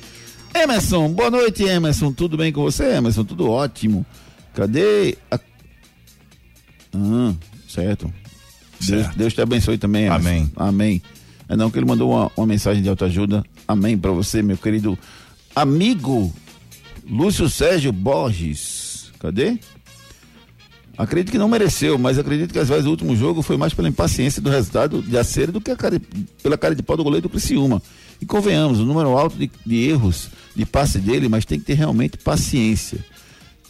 Emerson, boa noite, Emerson. Tudo bem com você, Emerson? Tudo ótimo. Cadê a. Ah, certo. Deus, Certo. Deus te abençoe também, Emerson. Amém. Amém. É não que ele mandou uma, uma mensagem de autoajuda. Amém pra você, meu querido amigo Lúcio Sérgio Borges. Cadê? Acredito que não mereceu, mas acredito que às vezes o último jogo foi mais pela impaciência do resultado de acerto do que cara de- pela cara de pau do goleiro do Criciúma. E convenhamos, o número alto de, de erros de passe dele, mas tem que ter realmente paciência.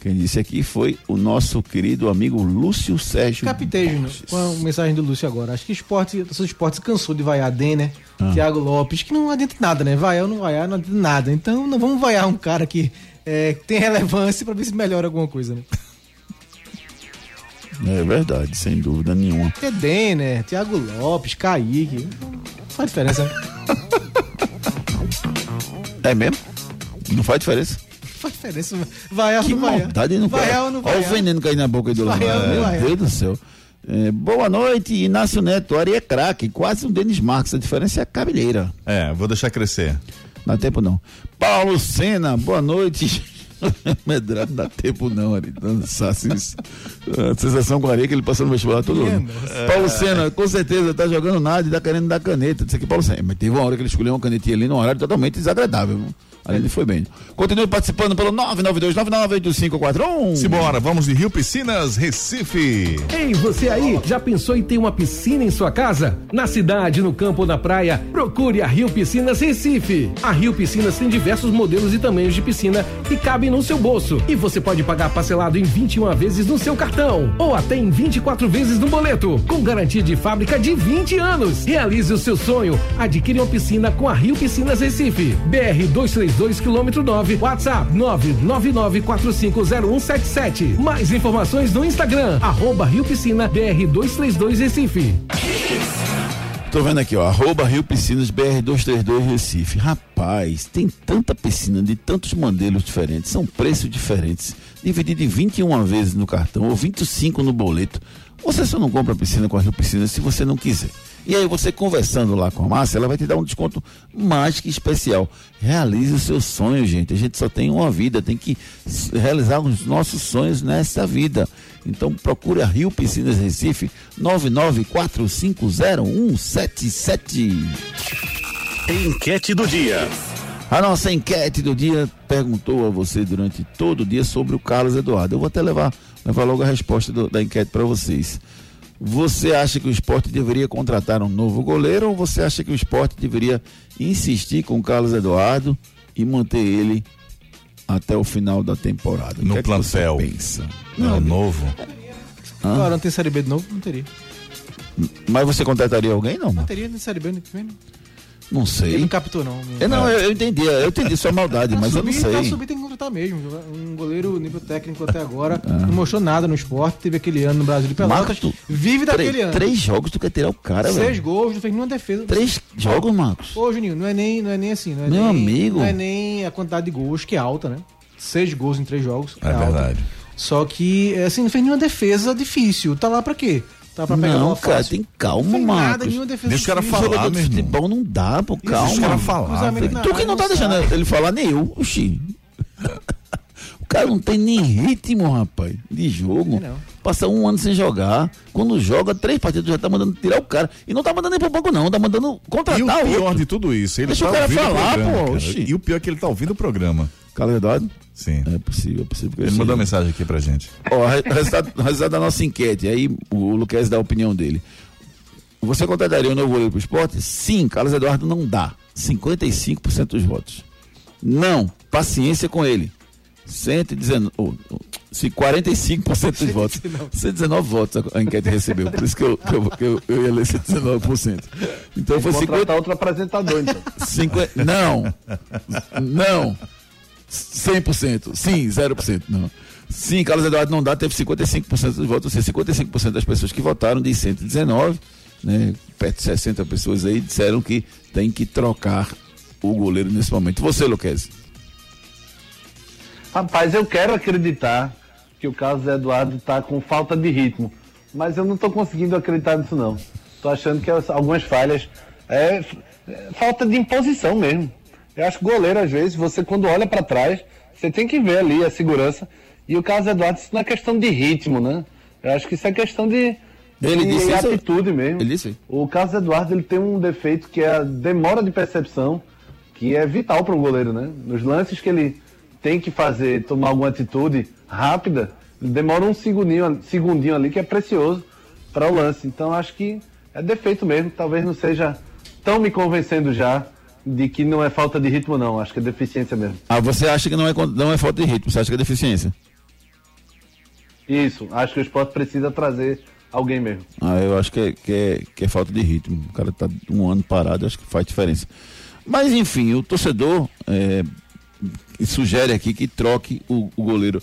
Quem disse aqui foi o nosso querido amigo Lúcio Sérgio. Capitei, com a mensagem do Lúcio agora. Acho que o esporte, o seu esporte se cansou de vaiar Denner, Ah. Thiago Lopes, que não adianta nada, né? Vaiar ou não vaiar, não adianta nada. Então não vamos vaiar um cara que é, tem relevância pra ver se melhora alguma coisa, né? É verdade, sem dúvida nenhuma. Porque Denner, Thiago Lopes, Kaique, não faz diferença. né? É mesmo? Não faz diferença. Faz diferença. Vaiar ou Que não maldade não Vaiar ou não Olha o veneno cair na boca do não Meu vaiar. Deus do céu. É, boa noite, Inácio Neto. Ari é craque, quase um Denis Marques. A diferença é a cabeleira. É, vou deixar crescer. Não dá tempo não. Paulo Sena, boa noite. Medrado, não dá tempo não, Ari. Dançar, assim, a sensação com o Ari é que ele passou no vestibular todo ano. Paulo Sena, com certeza, tá jogando nada e tá querendo dar caneta. Disse aqui, Paulo Sena. Mas teve uma hora que ele escolheu uma canetinha ali num horário totalmente desagradável. viu? Ali ele foi bem. Continue participando pelo 992-998541. Simbora, vamos de Rio Piscinas, Recife. Ei, você aí, já pensou em ter uma piscina em sua casa? Na cidade, no campo ou na praia, procure a Rio Piscinas Recife. A Rio Piscinas tem diversos modelos e tamanhos de piscina que cabem no seu bolso. E você pode pagar parcelado em 21 vezes no seu cartão ou até em 24 vezes no boleto, com garantia de fábrica de 20 anos. Realize o seu sonho. Adquire uma piscina com a Rio Piscinas Recife. BR 232 quilômetro 9, WhatsApp 999450177. Mais informações no Instagram, arroba Rio Piscina BR 232 Recife. Tô vendo aqui, ó, arroba Rio Piscinas BR232 Recife. Rapaz, tem tanta piscina de tantos modelos diferentes, são preços diferentes, dividido em 21 vezes no cartão ou 25 no boleto. Você só não compra piscina com a Rio Piscinas se você não quiser. E aí você conversando lá com a Márcia, ela vai te dar um desconto mais que especial. Realize o seu sonho, gente. A gente só tem uma vida, tem que realizar os nossos sonhos nessa vida. Então procure a Rio Piscinas Recife 994500177. Enquete do dia. A nossa enquete do dia perguntou a você durante todo o dia sobre o Carlos Eduardo. Eu vou até levar, levar logo a resposta do- da enquete para vocês. Você acha que o esporte deveria contratar um novo goleiro ou você acha que o esporte deveria insistir com o Carlos Eduardo e manter ele até o final da temporada? No que é que você plantel. pensa? Não, novo. Agora não tem Série B de novo? Não teria. Mas você contrataria alguém, não? Não teria nem Série B no que vem, não. Sei. Ele não captou, não. É, não, eu, eu entendi, eu entendi sua maldade, mas eu não subir, Pra sei. subir tem que contratar mesmo. Um goleiro nível técnico até agora não mostrou nada no esporte. Teve aquele ano no Brasil de Pelotas. Marcos, vive daquele três, ano. Três jogos tu quer tirar o cara, Seis velho. gols, não fez nenhuma defesa. Três jogos, Marcos. Ô, Juninho, não é nem, não é nem assim. Não é Meu nem, amigo. Não é nem a quantidade de gols, que é alta, né? Seis gols em três jogos. É alta. verdade. Só que, assim, não fez nenhuma defesa difícil. Tá lá pra quê? Tá pra pegar Não, bola cara, fácil. tem calma, nada, Marcos. defesa Deixa o cara falar, meu irmão. futebol não dá, pô, calma. Deixa o cara falar. Tu que área, não tá deixando ele falar, nem eu. Oxi. O cara não tem nem ritmo, rapaz, de jogo. Não. Passa um ano sem jogar. Quando joga, três partidas já tá mandando tirar o cara. E não tá mandando nem pro banco, não. Tá mandando E contratar o pior outro. de tudo isso, ele Deixa tá o cara ouvindo falar, o programa. pô, cara. E o pior é que ele tá ouvindo o programa. Carlos Eduardo? Sim. É possível, é possível. Ele mandou uma mensagem aqui pra gente. Ó, re- resultado, resultado da nossa enquete. Aí o Luquez dá a opinião dele. Você contrataria um novo goleiro pro esporte? Sim, Carlos Eduardo não dá. 55% dos votos. Não, paciência com ele. 119, oh, oh, se 45% dos votos. 119 votos a, enquete recebeu. Por isso que eu, que eu, que eu, eu ia ler 119%. Então foi 50, Contratar outro apresentador, então. 50. Não. Não. 100%. Sim, 0%. Não. Sim, Carlos Eduardo não dá, teve 55% dos votos, ou seja, 55% das pessoas que votaram, de 119, né, perto de 60 pessoas aí, disseram que tem que trocar o goleiro nesse momento. Você, Luquez? Rapaz, eu quero acreditar que o Carlos Eduardo tá com falta de ritmo, mas eu não tô conseguindo acreditar nisso não. Tô achando que as- algumas falhas é, é falta de imposição mesmo. Eu acho que goleiro às vezes você quando olha para trás, você tem que ver ali a segurança e o Carlos Eduardo isso não é questão de ritmo, né? Eu acho que isso é questão de, Ele disse isso? atitude mesmo. Ele disse? O Carlos Eduardo ele tem um defeito que é a demora de percepção, que é vital para um goleiro, né? Nos lances que ele tem que fazer, tomar alguma atitude rápida, demora um segundinho, segundinho ali que é precioso para o lance. Então acho que é defeito mesmo, talvez não seja tão me convencendo já de que não é falta de ritmo não, acho que é deficiência mesmo. Ah, você acha que não é, não é falta de ritmo, você acha que é deficiência? Isso, acho que o esporte precisa trazer alguém mesmo. Ah, eu acho que é, que é, que é falta de ritmo. O cara tá um ano parado, acho que faz diferença. Mas enfim, o torcedor é, sugere aqui que troque o, o goleiro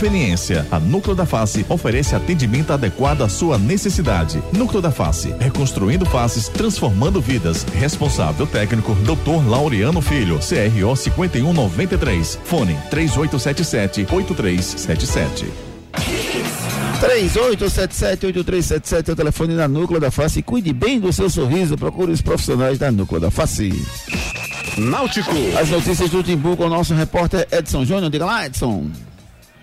conveniência. A Núcleo da Face oferece atendimento adequado à sua necessidade. Núcleo da Face, reconstruindo faces, transformando vidas. Responsável técnico, Dr. Laureano Filho, CRO 5193. Fone 3877 8377. 3877-8377 é o telefone da Núcleo da Face. Cuide bem do seu sorriso. Procure os profissionais da Núcleo da Face. Náutico. As notícias do Timbu com o nosso repórter Edson Júnior. Diga lá, Edson.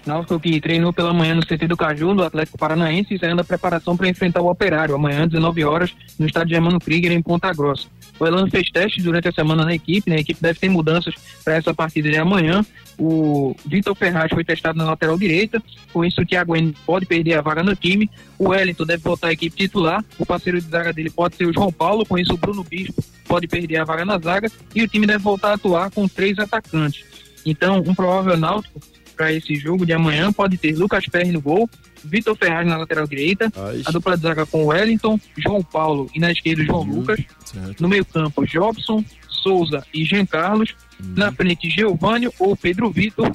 Náutico que treinou pela manhã no CT do Caju, do Atlético Paranaense, iniciando a preparação para enfrentar o Operário, amanhã, 19 horas, no estádio Germano Krieger, em Ponta Grossa. O Elano fez testes durante a semana na equipe, né? a equipe deve ter mudanças para essa partida de amanhã. O Vitor Ferraz foi testado na lateral direita, com isso o Thiago Henrique pode perder a vaga no time. O Wellington deve voltar à equipe titular, o parceiro de zaga dele pode ser o João Paulo, com isso o Bruno Bispo pode perder a vaga na zaga, e o time deve voltar a atuar com três atacantes. Então, um provável náutico para esse jogo de amanhã. Pode ter Lucas Perry no gol, Vitor Ferraz na lateral direita, a dupla de zaga com Wellington, João Paulo e na esquerda João Lucas, no meio campo Jobson, Souza e Jean Carlos, na frente Geovânio ou Pedro Vitor,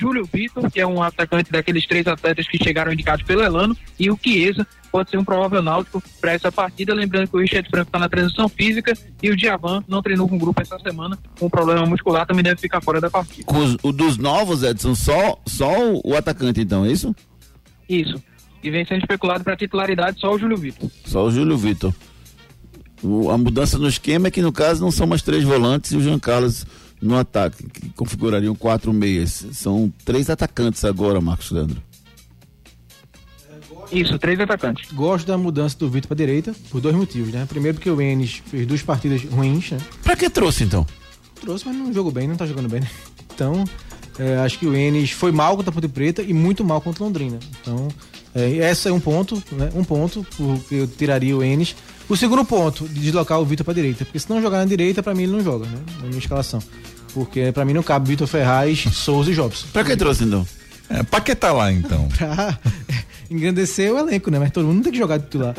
Júlio Vitor, que é um atacante daqueles três atletas que chegaram indicados pelo Elano, e o Chiesa pode ser um provável náutico para essa partida, lembrando que o Richard Franco está na transição física e o Diavan não treinou com o grupo essa semana, com problema muscular, também deve ficar fora da partida. Os- o dos novos, Edson, só, só o, o atacante, então, é isso? Isso. E vem sendo especulado para titularidade só o Júlio Vitor. Só o Júlio Vitor. O- a mudança no esquema é que, no caso, não são mais três volantes e o Jean Carlos no ataque, que configurariam quatro meias. São três atacantes agora, Marcos Leandro. Isso, três atacantes. Gosto da mudança do Vitor pra direita, por dois motivos, né? Primeiro porque o Enes fez duas partidas ruins, né? Pra que trouxe então? Trouxe, mas não jogou bem, não tá jogando bem, né? Então, é, acho que o Enes foi mal contra a Ponte Preta e muito mal contra o Londrina. Então, é, esse é um ponto, né? Um ponto, porque eu tiraria o Enes. O segundo ponto, de deslocar o Vitor pra direita. Porque se não jogar na direita, pra mim ele não joga, né? Na minha escalação. Porque pra mim não cabe Vitor Ferraz, Souza e Jobson. Pra que trouxe então? É, pra que tá lá então? pra engrandecer o elenco, né? Mas todo mundo tem que jogar de titular.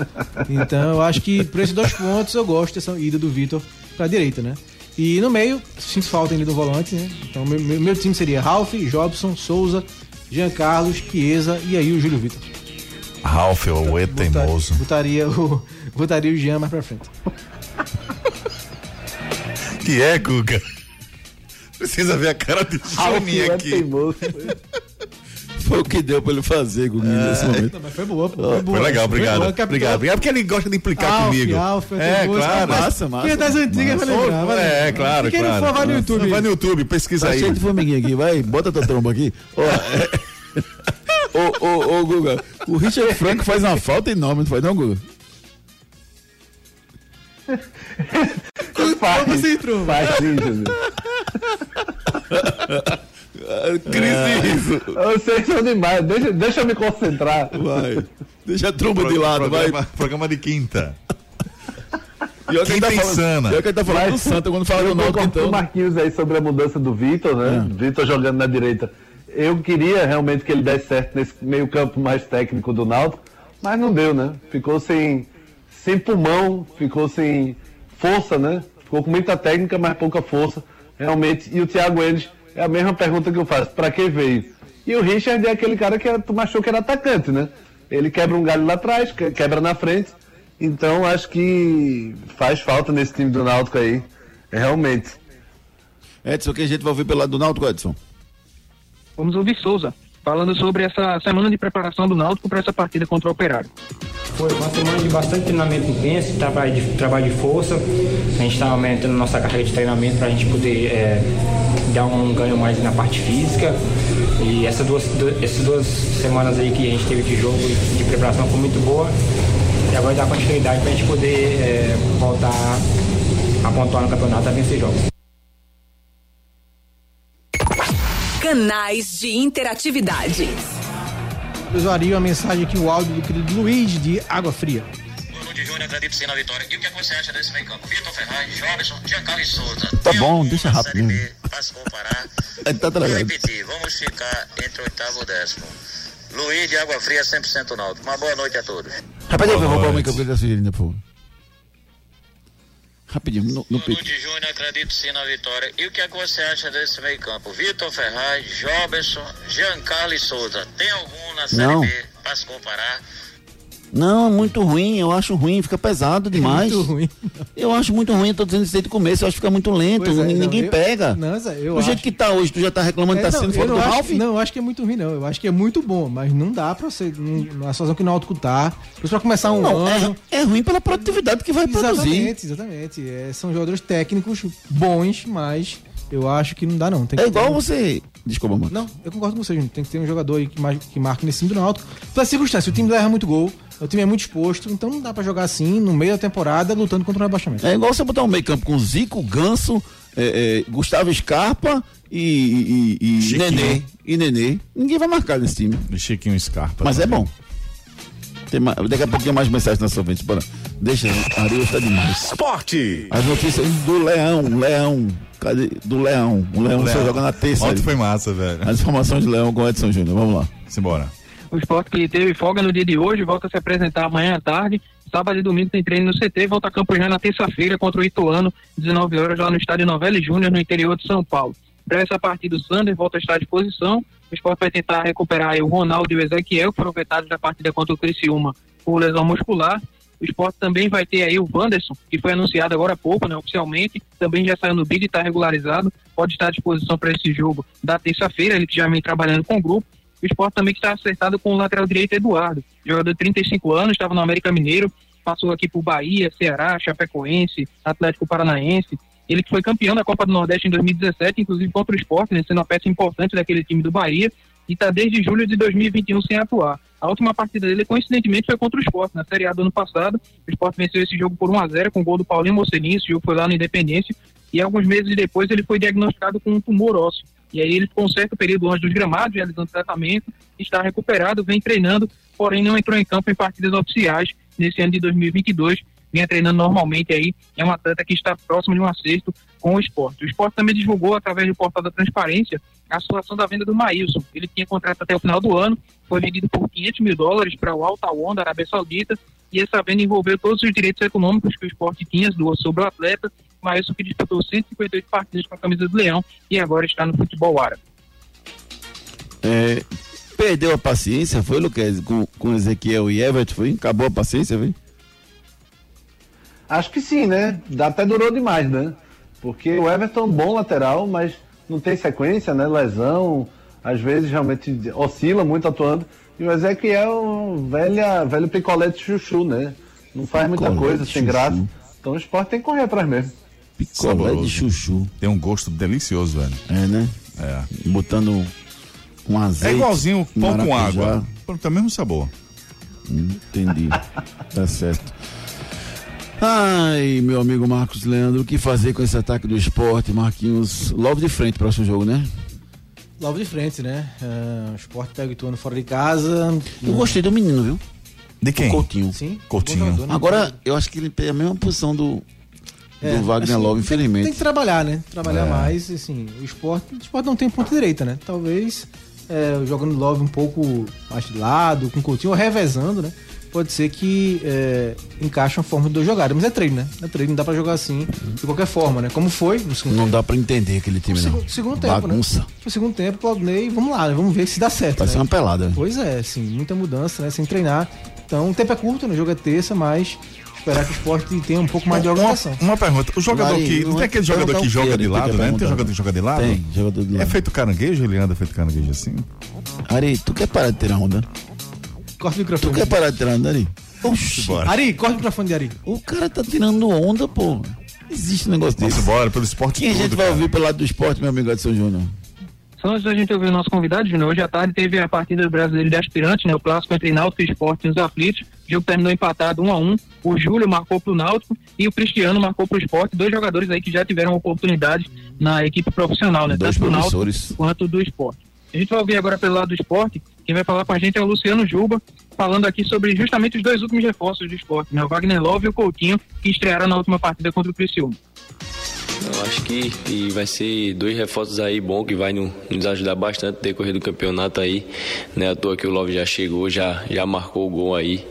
Então eu acho que por esses dois pontos eu gosto dessa ida do Vitor pra direita, né? E no meio, sinto falta ainda do volante, né? Então meu, meu, meu time seria Ralph, Jobson, Souza, Jean Carlos, Chiesa e aí o Júlio Vitor. Ralph, o E teimoso. Botaria o, botaria o Jean mais pra frente. Que é, Guga? Precisa ver a cara de Juninho aqui. Foi o que deu pra ele fazer comigo nesse momento. Não, mas foi boa, pô. Foi, boa. legal, obrigado. boa, obrigado. Obrigado, porque ele gosta de implicar Alf, comigo. Alf, é, teimoso. claro. Massa, massa. Quem é das antigas vai lembrar. vai É, lembrar. claro, Quem claro. não for, vai no YouTube. Vai no YouTube, pesquisa Tá aí. cheio de formiguinha aqui, vai, bota tua tromba aqui. Ó, é... Ô, ô, ô, Guga, o Richard Franco faz uma falta enorme, não faz não, Guga? Faz, Você entrou. faz sim. Crise isso. Vocês são demais, deixa, deixa eu me concentrar. Vai. Deixa a tromba de lado, vai. programa, programa de quinta. Pior que ele tá insana. pior que ele tá falando do Santa quando fala do Eu Náutico, com o então. Marquinhos aí sobre a mudança do Vitor, né? Vitor jogando na direita. Eu queria realmente que ele desse certo nesse meio campo mais técnico do Náutico, mas não deu, né? Ficou sem, sem pulmão, ficou sem força, né? Ficou com muita técnica, mas pouca força, realmente. E o Thiago Enes é a mesma pergunta que eu faço, pra que veio? E o Richard é aquele cara que tu achou que era atacante, né? Ele quebra um galho lá atrás, que- quebra na frente. Então acho que faz falta nesse time do Náutico aí. Realmente. Edson, que a gente vai ouvir pelo lado do Náutico, Edson? Vamos ouvir Souza, falando sobre essa semana de preparação do Náutico para essa partida contra o Operário. Foi uma semana de bastante treinamento intenso, trabalho de, trabalho de força. A gente está aumentando nossa carga de treinamento para a gente poder é, dar um ganho mais na parte física. E essas duas, du- essas duas semanas aí que a gente teve de jogo e de preparação foi muito boa. E agora dá continuidade para a gente poder é, voltar a pontuar no campeonato a vencer jogos. Canais de interatividade. Usuaria a mensagem aqui, o áudio do querido Luiz de Água Fria. Júnior. Acredito sim na vitória. E o que você acha desse meio campo? Vitor Ferraz, Jobson, Giancarlo e Souza. Tá Tem bom, deixa rápido. B para se comparar? Ele tá Vou travado. repetir. Vamos ficar entre oitavo e décimo. Luiz de Água Fria, 100% Náutico. Uma boa noite a todos. Rapidinho, eu vou roubar o campo da Cirina, por. Rapidinho, no, no Boa pique. noite, Júnior. Acredito sim na vitória. E o que, é que você acha desse meio campo? Vitor Ferraz, Jobson, Giancarlo e Souza. Tem algum na Série Não. B para se comparar? Não, é muito ruim, eu acho ruim, fica pesado demais. Muito ruim. Eu acho muito ruim, eu tô dizendo isso desde o começo, eu acho que fica muito lento, é, n- não, ninguém eu- pega. Não, Zé, eu Do jeito acho- que tá hoje, tu já tá reclamando que É, tá não, sendo fora do acho, Ralph? Não, eu acho que é muito ruim, não. Eu acho que é muito bom, mas não dá pra ser. não- Na situação que o Náutico tá. Pra começar um Não, ano. é, é ruim pela produtividade que vai produzir. Exatamente, exatamente. É, são jogadores técnicos bons, mas eu acho que não dá, não. Tem É que igual ter- você. Desculpa, mano. Não, eu concordo com você, Júnior. Tem que ter um jogador aí que, mar- que marque nesse time do Náutico. Pela circunstância, o time erra muito gol, o time é muito exposto, então não dá pra jogar assim, no meio da temporada, lutando contra o rebaixamento. É igual você botar um meio campo com Zico, Ganso, é, é, Gustavo Scarpa e, e, e. Nenê. E Nenê. Ninguém vai marcar nesse time. De Chiquinho Scarpa. Mas é também. bom. Tem mais, daqui a tem mais mensagens na sua frente. Bora. Deixa, Ariel está demais. Esporte. As notícias do Leão, Leão. Cadê? Do Leão. O Leão, só joga na terça. Ontem foi massa, velho. As informações do Leão com o Edson Júnior. Vamos lá. Simbora. O esporte que teve folga no dia de hoje volta a se apresentar amanhã à tarde. Sábado e domingo tem treino no CT e volta a campo já na terça-feira contra o Ituano, 19 horas lá no estádio Novelli Júnior, no interior de São Paulo. Para essa partida, o Sander volta a estar à disposição. O esporte vai tentar recuperar o Ronaldo e o Ezequiel, que foram vetados da partida contra o Criciúma por lesão muscular. O esporte também vai ter aí o Wanderson, que foi anunciado agora há pouco, né, oficialmente. Também já saiu no bid e está regularizado. Pode estar à disposição para esse jogo da terça-feira. Ele já vem trabalhando com o grupo. O esporte também está acertado com o lateral direito Eduardo, jogador de 35 anos, estava no América Mineiro, passou aqui por Bahia, Ceará, Chapecoense, Atlético Paranaense. Ele que foi campeão da Copa do Nordeste em 2017, inclusive contra o esporte, né, sendo uma peça importante daquele time do Bahia, e está desde julho de 2021 sem atuar. A última partida dele, coincidentemente, foi contra o Sport, na Série A do ano passado. O Sport venceu esse jogo por 1x0 com o gol do Paulinho Mocelinho. Esse jogo foi lá no Independência. E alguns meses depois ele foi diagnosticado com um tumor ósseo. E aí ele ficou um certo período longe dos gramados, realizando tratamento, está recuperado, vem treinando, porém não entrou em campo em partidas oficiais nesse ano de 2022. Vinha treinando normalmente aí, é um atleta que está próximo de um acerto com o esporte. O esporte também divulgou, através do portal da transparência, a situação da venda do Maílson. Ele tinha contrato até o final do ano, foi vendido por 500 mil dólares para o Al Tawan da Arábia Saudita, e essa venda envolveu todos os direitos econômicos que o esporte tinha sobre o atleta, Maílson que disputou 158 partidas com a camisa do Leão e agora está no futebol árabe. É, perdeu a paciência, foi, Luquez, com, com Ezequiel e Everton, foi? Acabou a paciência, foi? Acho que sim, né? Até durou demais, né? Porque o Everton é um bom lateral, mas não tem sequência, né? Lesão, às vezes realmente oscila muito atuando. E o Ezequiel, velha, velho picolé de chuchu, né? Não faz muita picolé coisa, sem graça. Então o esporte tem que correr atrás mesmo. Picolé Saboroso. de chuchu. Tem um gosto delicioso, velho. É, né? É. Botando um azeite. É igualzinho pão maracujá. com água. Tem o mesmo sabor. Hum, entendi. tá certo. Ai, meu amigo Marcos Leandro, o que fazer com esse ataque do esporte, Marquinhos? Logo de frente, próximo jogo, né? Logo de frente, né? Uh, o esporte pega o Ituano fora de casa. Eu gostei do menino, viu? De quem? O Coutinho. Sim. Coutinho. Jogador, né? Agora, eu acho que ele tem a mesma posição do, do Wagner Love, infelizmente. Tem que trabalhar, né? Trabalhar é. mais, assim, o esporte, o esporte não tem ponta direita, né? Talvez é, jogando Love um pouco mais de lado, com o Coutinho, ou revezando, né? Pode ser que é, encaixe uma forma de jogadas. Mas é treino, né? É treino, não dá pra jogar assim de qualquer forma, né? Como foi no segundo Não tempo. dá pra entender aquele time, no não. Segundo, segundo tempo, Bagunça. né? No segundo tempo, Claudinei, vamos lá, né? vamos ver se dá certo. Vai né? ser uma pelada. Pois é, sim, muita mudança, né? Sem treinar. Então, o tempo é curto, né? O jogo é terça, mas esperar que o esporte tenha um pouco mais de organização. Uma, uma pergunta, o jogador Lari, que. Não tem aquele jogador que joga de lado, né? Não tem jogador que joga de lado? Tem, jogador de lado. É feito caranguejo, ele anda feito caranguejo assim? Ari, tu quer parar de tirar onda? Corta o Tu microfone. quer parar de tirar onda, Ari? Oxi. Bora. Ari, corta o microfone de Ari. O cara tá tirando onda, pô. Existe um negócio Vamos desse. embora, pelo esporte Quem a tudo, gente vai cara. ouvir pelo lado do esporte, meu amigo Edson Júnior? Só antes da gente ouvir o nosso convidado, Júnior, hoje à tarde teve a partida do Brasileiro de Aspirantes, né? O clássico entre Náutico e Esporte nos aflitos. O jogo terminou empatado 1 a 1 O Júlio marcou pro Náutico e o Cristiano marcou pro Esporte. Dois jogadores aí que já tiveram oportunidade na equipe profissional, né? Dois Tanto do Náutico quanto do Esporte. A gente vai ouvir agora pelo lado do Esporte. Quem vai falar com a gente é o Luciano Juba, falando aqui sobre justamente os dois últimos reforços do Esporte, né? O Wagner Love e o Coutinho, que estrearam na última partida contra o Criciúma. Eu acho que, que vai ser dois reforços aí bom que vai no- nos ajudar bastante no decorrer do campeonato aí. Né? À toa que o Love já chegou, já, já marcou o gol aí.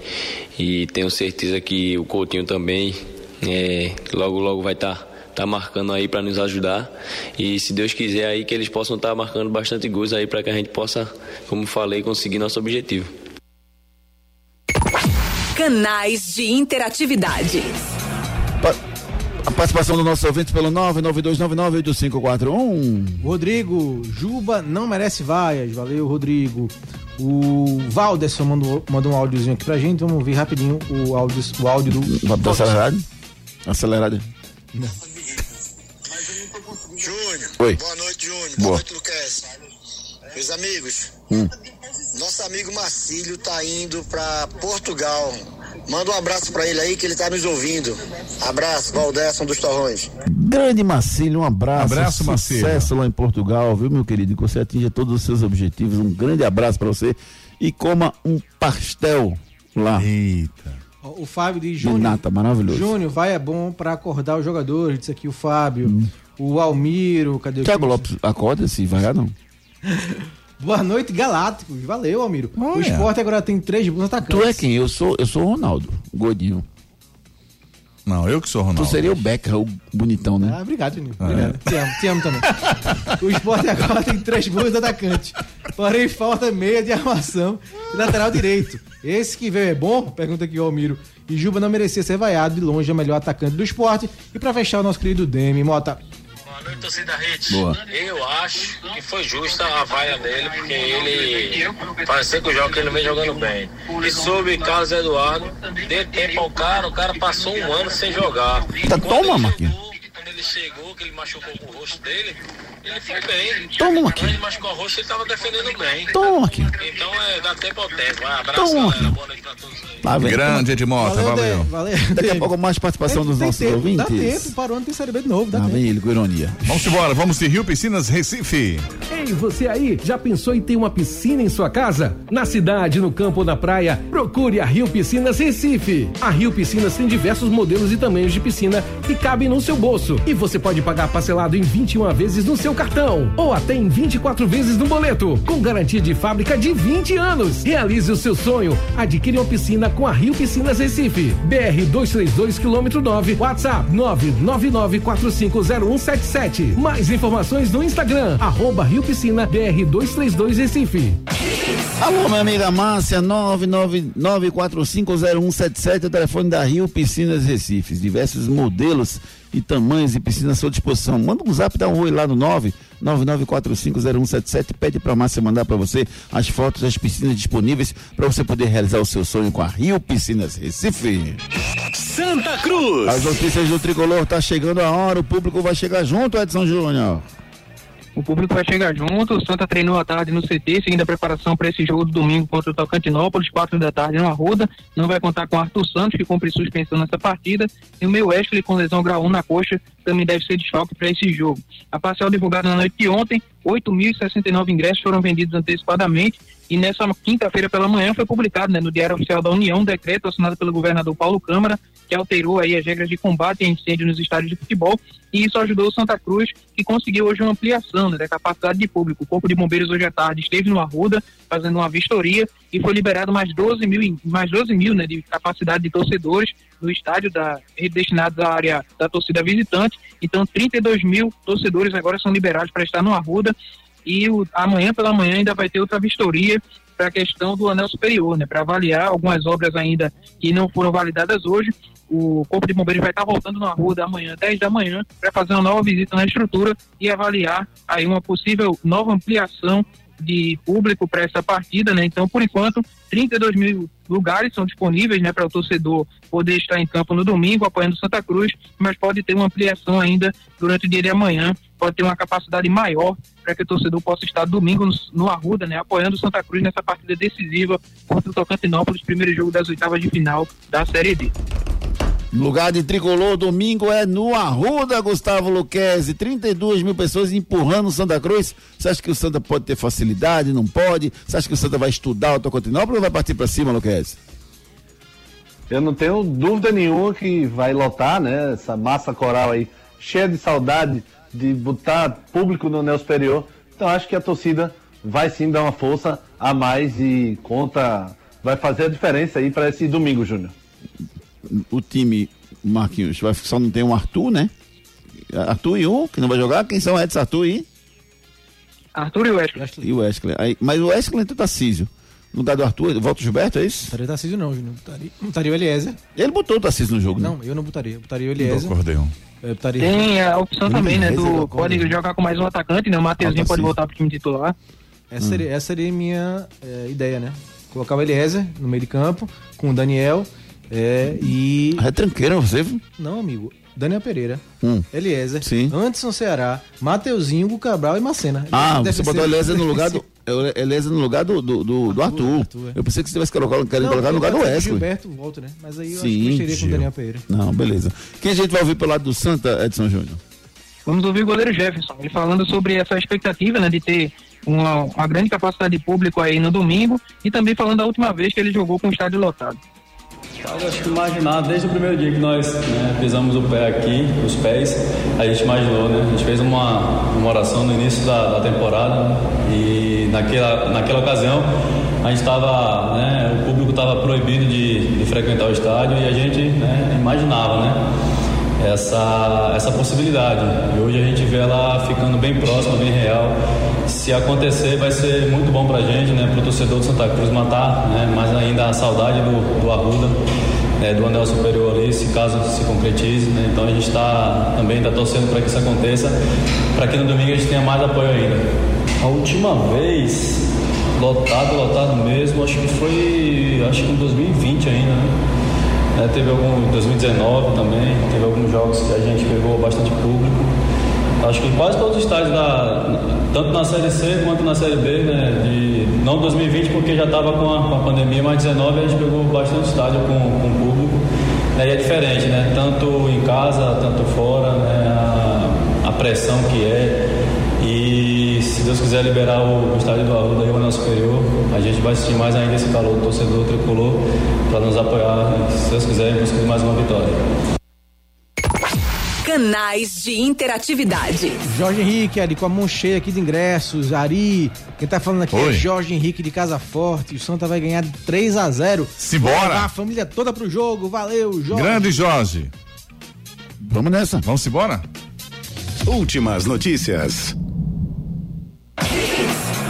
E tenho certeza que o Coutinho também é, logo logo vai estar tá, marcando aí para nos ajudar. E se Deus quiser aí que eles possam estar marcando bastante gols aí para que a gente possa, como falei, conseguir nosso objetivo. Canais de interatividade. Pa- A participação dos nossos ouvintes pelo 992998541. Rodrigo, Juba não merece vaias. Valeu, Rodrigo. O Valderson mandou, mandou um áudiozinho aqui pra gente. Vamos ouvir rapidinho o áudio, o áudio do. Acelerado? Acelerado. Júnior. Oi. Boa noite, Júnior. Boa. Boa noite, Lucas. Meus amigos, Hum. nosso amigo Marcílio tá indo pra Portugal. Manda um abraço pra ele aí que ele tá nos ouvindo. Abraço, Valderson dos Torrões. Grande Marcílio, um abraço. Abraço, Marcílio. Sucesso lá em Portugal, viu, meu querido? Que você atinja todos os seus objetivos. Um grande abraço pra você. E coma um pastel lá. Eita. O Fábio diz: De Júnior. nata, maravilhoso. Júnior, vai é bom pra acordar os jogadores. Disse aqui o Fábio. O Almiro, cadê o time? Lopes, acorda se vai não. Boa noite, Galácticos. Valeu, Almiro. O Olha. esporte agora tem três bons atacantes. Tu é quem? Eu sou, eu sou o Ronaldo, o gordinho. Não, eu que sou Ronaldo. Tu seria o Becker, o bonitão, né? Ah, obrigado, Juninho. Ah, Obrigado. Te amo, te amo também. o esporte agora tem três bons atacantes. Porém, falta meia de armação e lateral direito. Esse que veio é bom? Pergunta aqui o Almiro. E Juba não merecia ser vaiado de longe, é o melhor atacante do esporte. E pra fechar o nosso querido Demi, Mota. Noite, torcida Hits. Boa. Eu acho que foi justa a vaia dele, porque ele parecia que o jogo que ele vem jogando bem. E sobre Carlos Eduardo, deu tempo ao cara, o cara passou um ano sem jogar. Tá, toma, Marquinhos. Quando ele chegou, que ele machucou o rosto dele, Ele foi bem. Toma aqui. Quando ele machucou o rosto, ele tava defendendo bem. Toma aqui. Então é, dá tempo ao tempo. Vai, abraço, Toma aqui. Boa noite pra todos aí. Lá vem. Grande Edmota, valeu. Valeu. Daqui a pouco mais participação dos nossos tempo, ouvintes. Dá tempo, parou, não tem Série B de novo, dá Lá tempo. vem ele com ironia. Vamos embora, vamos de Rio Piscinas Recife. Ei, você aí, já pensou em ter uma piscina em sua casa? Na cidade, no campo ou na praia, procure a Rio Piscinas Recife. A Rio Piscinas tem diversos modelos e tamanhos de piscina que cabem no seu bolso. E você pode pagar parcelado em 21 vezes no seu cartão ou até em 24 vezes no boleto, com garantia de fábrica de 20 anos. Realize o seu sonho. Adquire uma piscina com a Rio Piscinas Recife. BR 232 quilômetro 9, WhatsApp 999450177. Mais informações no Instagram, arroba Rio Piscina BR 232 Recife. Alô, minha amiga Márcia, 999450177, é o telefone da Rio Piscinas Recife. Diversos modelos e tamanhos de piscina à sua disposição. Manda um zap, dá um oi lá no 999450177. Pede pra Márcia mandar pra você as fotos das piscinas disponíveis para você poder realizar o seu sonho com a Rio Piscinas Recife. Santa Cruz. As notícias do tricolor tá chegando a hora, o público vai chegar junto, Edson Júnior. O público vai chegar junto. O Santa treinou à tarde no CT, seguindo a preparação para esse jogo do domingo contra o Tocantinópolis, quatro da tarde no Arruda. Não vai contar com Arthur Santos, que cumpre suspensão nessa partida. E o meu Wesley, com lesão grau 1 na coxa, também deve ser de choque para esse jogo. A parcial divulgada na noite de ontem, 8.069 ingressos foram vendidos antecipadamente. E nessa quinta-feira pela manhã foi publicado né, no Diário Oficial da União um decreto assinado pelo governador Paulo Câmara, que alterou aí as regras de combate a incêndio nos estádios de futebol. E isso ajudou o Santa Cruz, que conseguiu hoje uma ampliação né, da capacidade de público. O Corpo de Bombeiros hoje à tarde esteve no Arruda fazendo uma vistoria e foi liberado mais 12 mil, mais 12 mil né, de capacidade de torcedores no estádio da, destinados à área da torcida visitante. Então, 32 mil torcedores agora são liberados para estar no Arruda. E o, amanhã pela manhã ainda vai ter outra vistoria para a questão do anel superior, né, para avaliar algumas obras ainda que não foram validadas hoje. O Corpo de Bombeiros vai estar voltando na rua da manhã, 10 da manhã, para fazer uma nova visita na estrutura e avaliar aí uma possível nova ampliação de público para essa partida, né? Então, por enquanto, 32 mil lugares são disponíveis, né, para o torcedor poder estar em campo no domingo apoiando Santa Cruz, mas pode ter uma ampliação ainda durante o dia de amanhã, pode ter uma capacidade maior para que o torcedor possa estar domingo no, Arruda, né, apoiando Santa Cruz nessa partida decisiva contra o Tocantinópolis, primeiro jogo das oitavas de final da Série D. Lugar de tricolor, domingo é no Arruda, Gustavo Luquezzi. 32 mil pessoas empurrando o Santa Cruz. Você acha que o Santa pode ter facilidade? Não pode? Você acha que o Santa vai estudar o Tocantinópolis ou vai partir para cima, Luquezzi? Eu não tenho dúvida nenhuma que vai lotar, né? Essa massa coral aí, cheia de saudade de botar público no anel superior. Então acho que a torcida vai sim dar uma força a mais e conta, vai fazer a diferença aí para esse domingo, Júnior. O time, Marquinhos, vai, só não tem um Arthur, né? Arthur e um, que não vai jogar. Quem são Edson, Arthur e? Arthur e o Wesley. E o Wesley. Aí, mas o Wesley entra Tarcísio. No lugar do Arthur, volta o Gilberto, é isso? Botaria Tarcísio não, Júnior. Botaria, botaria o Eliezer. Ele botou o Tarcísio no jogo, né? Não, eu não botaria. Eu botaria o Eliezer. Acordeão. Eu botaria... Tem a opção também, né? Do, pode jogar com mais um atacante, né? O Mateuzinho Ah, pode voltar para o time titular. Essa, seria, essa seria a minha é, ideia, né? Colocar o Eliezer no meio de campo, com o Daniel é, e. É tranqueiro você, viu? Não, amigo. Daniel Pereira, Hum. Eliezer, Sim. Anderson Ceará, Mateuzinho, Hugo Cabral e Macena. Ah, Deve você botou Eliezer no lugar do. é, Eliezer no lugar do, do, do, do Arthur. Eu pensei que você tivesse colocado, querendo colocar no lugar do Wesley. Gilberto volta, né? Mas aí eu acho que Sim, mexeria com o. Daniel Pereira. Não, beleza. Quem a gente vai ouvir pelo lado do Santa, Edson Júnior? Vamos ouvir o goleiro Jefferson, ele falando sobre essa expectativa, né, de ter uma, uma grande capacidade de público aí no domingo e também falando da última vez que ele jogou com o estádio lotado. Eu acho que imaginado desde o primeiro dia que nós né, pisamos o pé aqui, os pés, a gente imaginou, né? A gente fez uma, uma oração no início da, da temporada né, e naquela, naquela ocasião a gente estava, né, o público estava proibido de, de frequentar o estádio e a gente né, imaginava, né? Essa, essa possibilidade. E hoje a gente vê ela ficando bem próxima, bem real. Se acontecer, vai ser muito bom pra gente, né? Pro torcedor do Santa Cruz matar, né? Mais ainda a saudade do, do Arruda, né? do anel superior ali, se caso se concretize, né? Então a gente está também tá torcendo para que isso aconteça, para que no domingo a gente tenha mais apoio ainda. A última vez, lotado, lotado mesmo, acho que foi, acho que em 2020 ainda, né? É, teve algum em 2019 também, teve alguns jogos que a gente pegou bastante público. Acho que quase todos os estádios, da, tanto na Série C quanto na Série B, né? De, não 2020 porque já estava com, com a pandemia, mas 19 a gente pegou bastante estádio com, com público. Né, e é diferente, né? Tanto em casa, tanto fora, né? A, a pressão que é. E se Deus quiser liberar o, o estádio do Arruda aí, o anel superior, a gente vai sentir mais ainda esse calor do torcedor tricolor para nos apoiar, se Deus quiser, em mais uma vitória. Canais de interatividade. Jorge Henrique, ali com a mão cheia aqui de ingressos. Ari, quem tá falando aqui Oi. é Jorge Henrique de Casa Forte. O Santa vai ganhar de 3 a 0 Simbora. A família toda pro jogo. Valeu, Jorge. Grande Jorge. Vamos nessa. Vamos embora? Últimas notícias.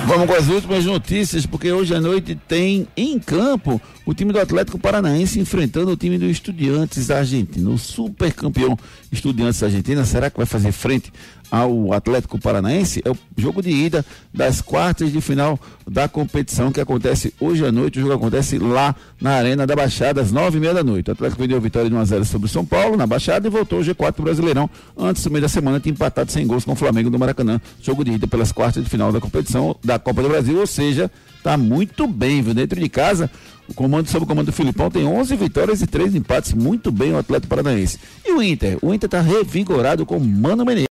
Vamos com as últimas notícias, porque hoje à noite tem em campo o time do Atlético Paranaense enfrentando o time do Estudiantes Argentino. O super campeão Estudiantes Argentina, será que vai fazer frente ao Atlético Paranaense? É o jogo de ida das quartas de final da competição que acontece hoje à noite. O jogo acontece lá na Arena da Baixada, às nove e meia da noite. O Atlético vendeu a vitória de 1 a 0 sobre o São Paulo na Baixada e voltou ao G4 do Brasileirão. Antes do meio da semana tinha empatado sem gols com o Flamengo do Maracanã. Jogo de ida pelas quartas de final da competição da Copa do Brasil, ou seja, tá muito bem, viu? Dentro de casa, o comando sob o comando do Filipão tem 11 vitórias e 3 empates, muito bem o Atlético Paranaense. E o Inter? O Inter tá revigorado com Mano Menezes.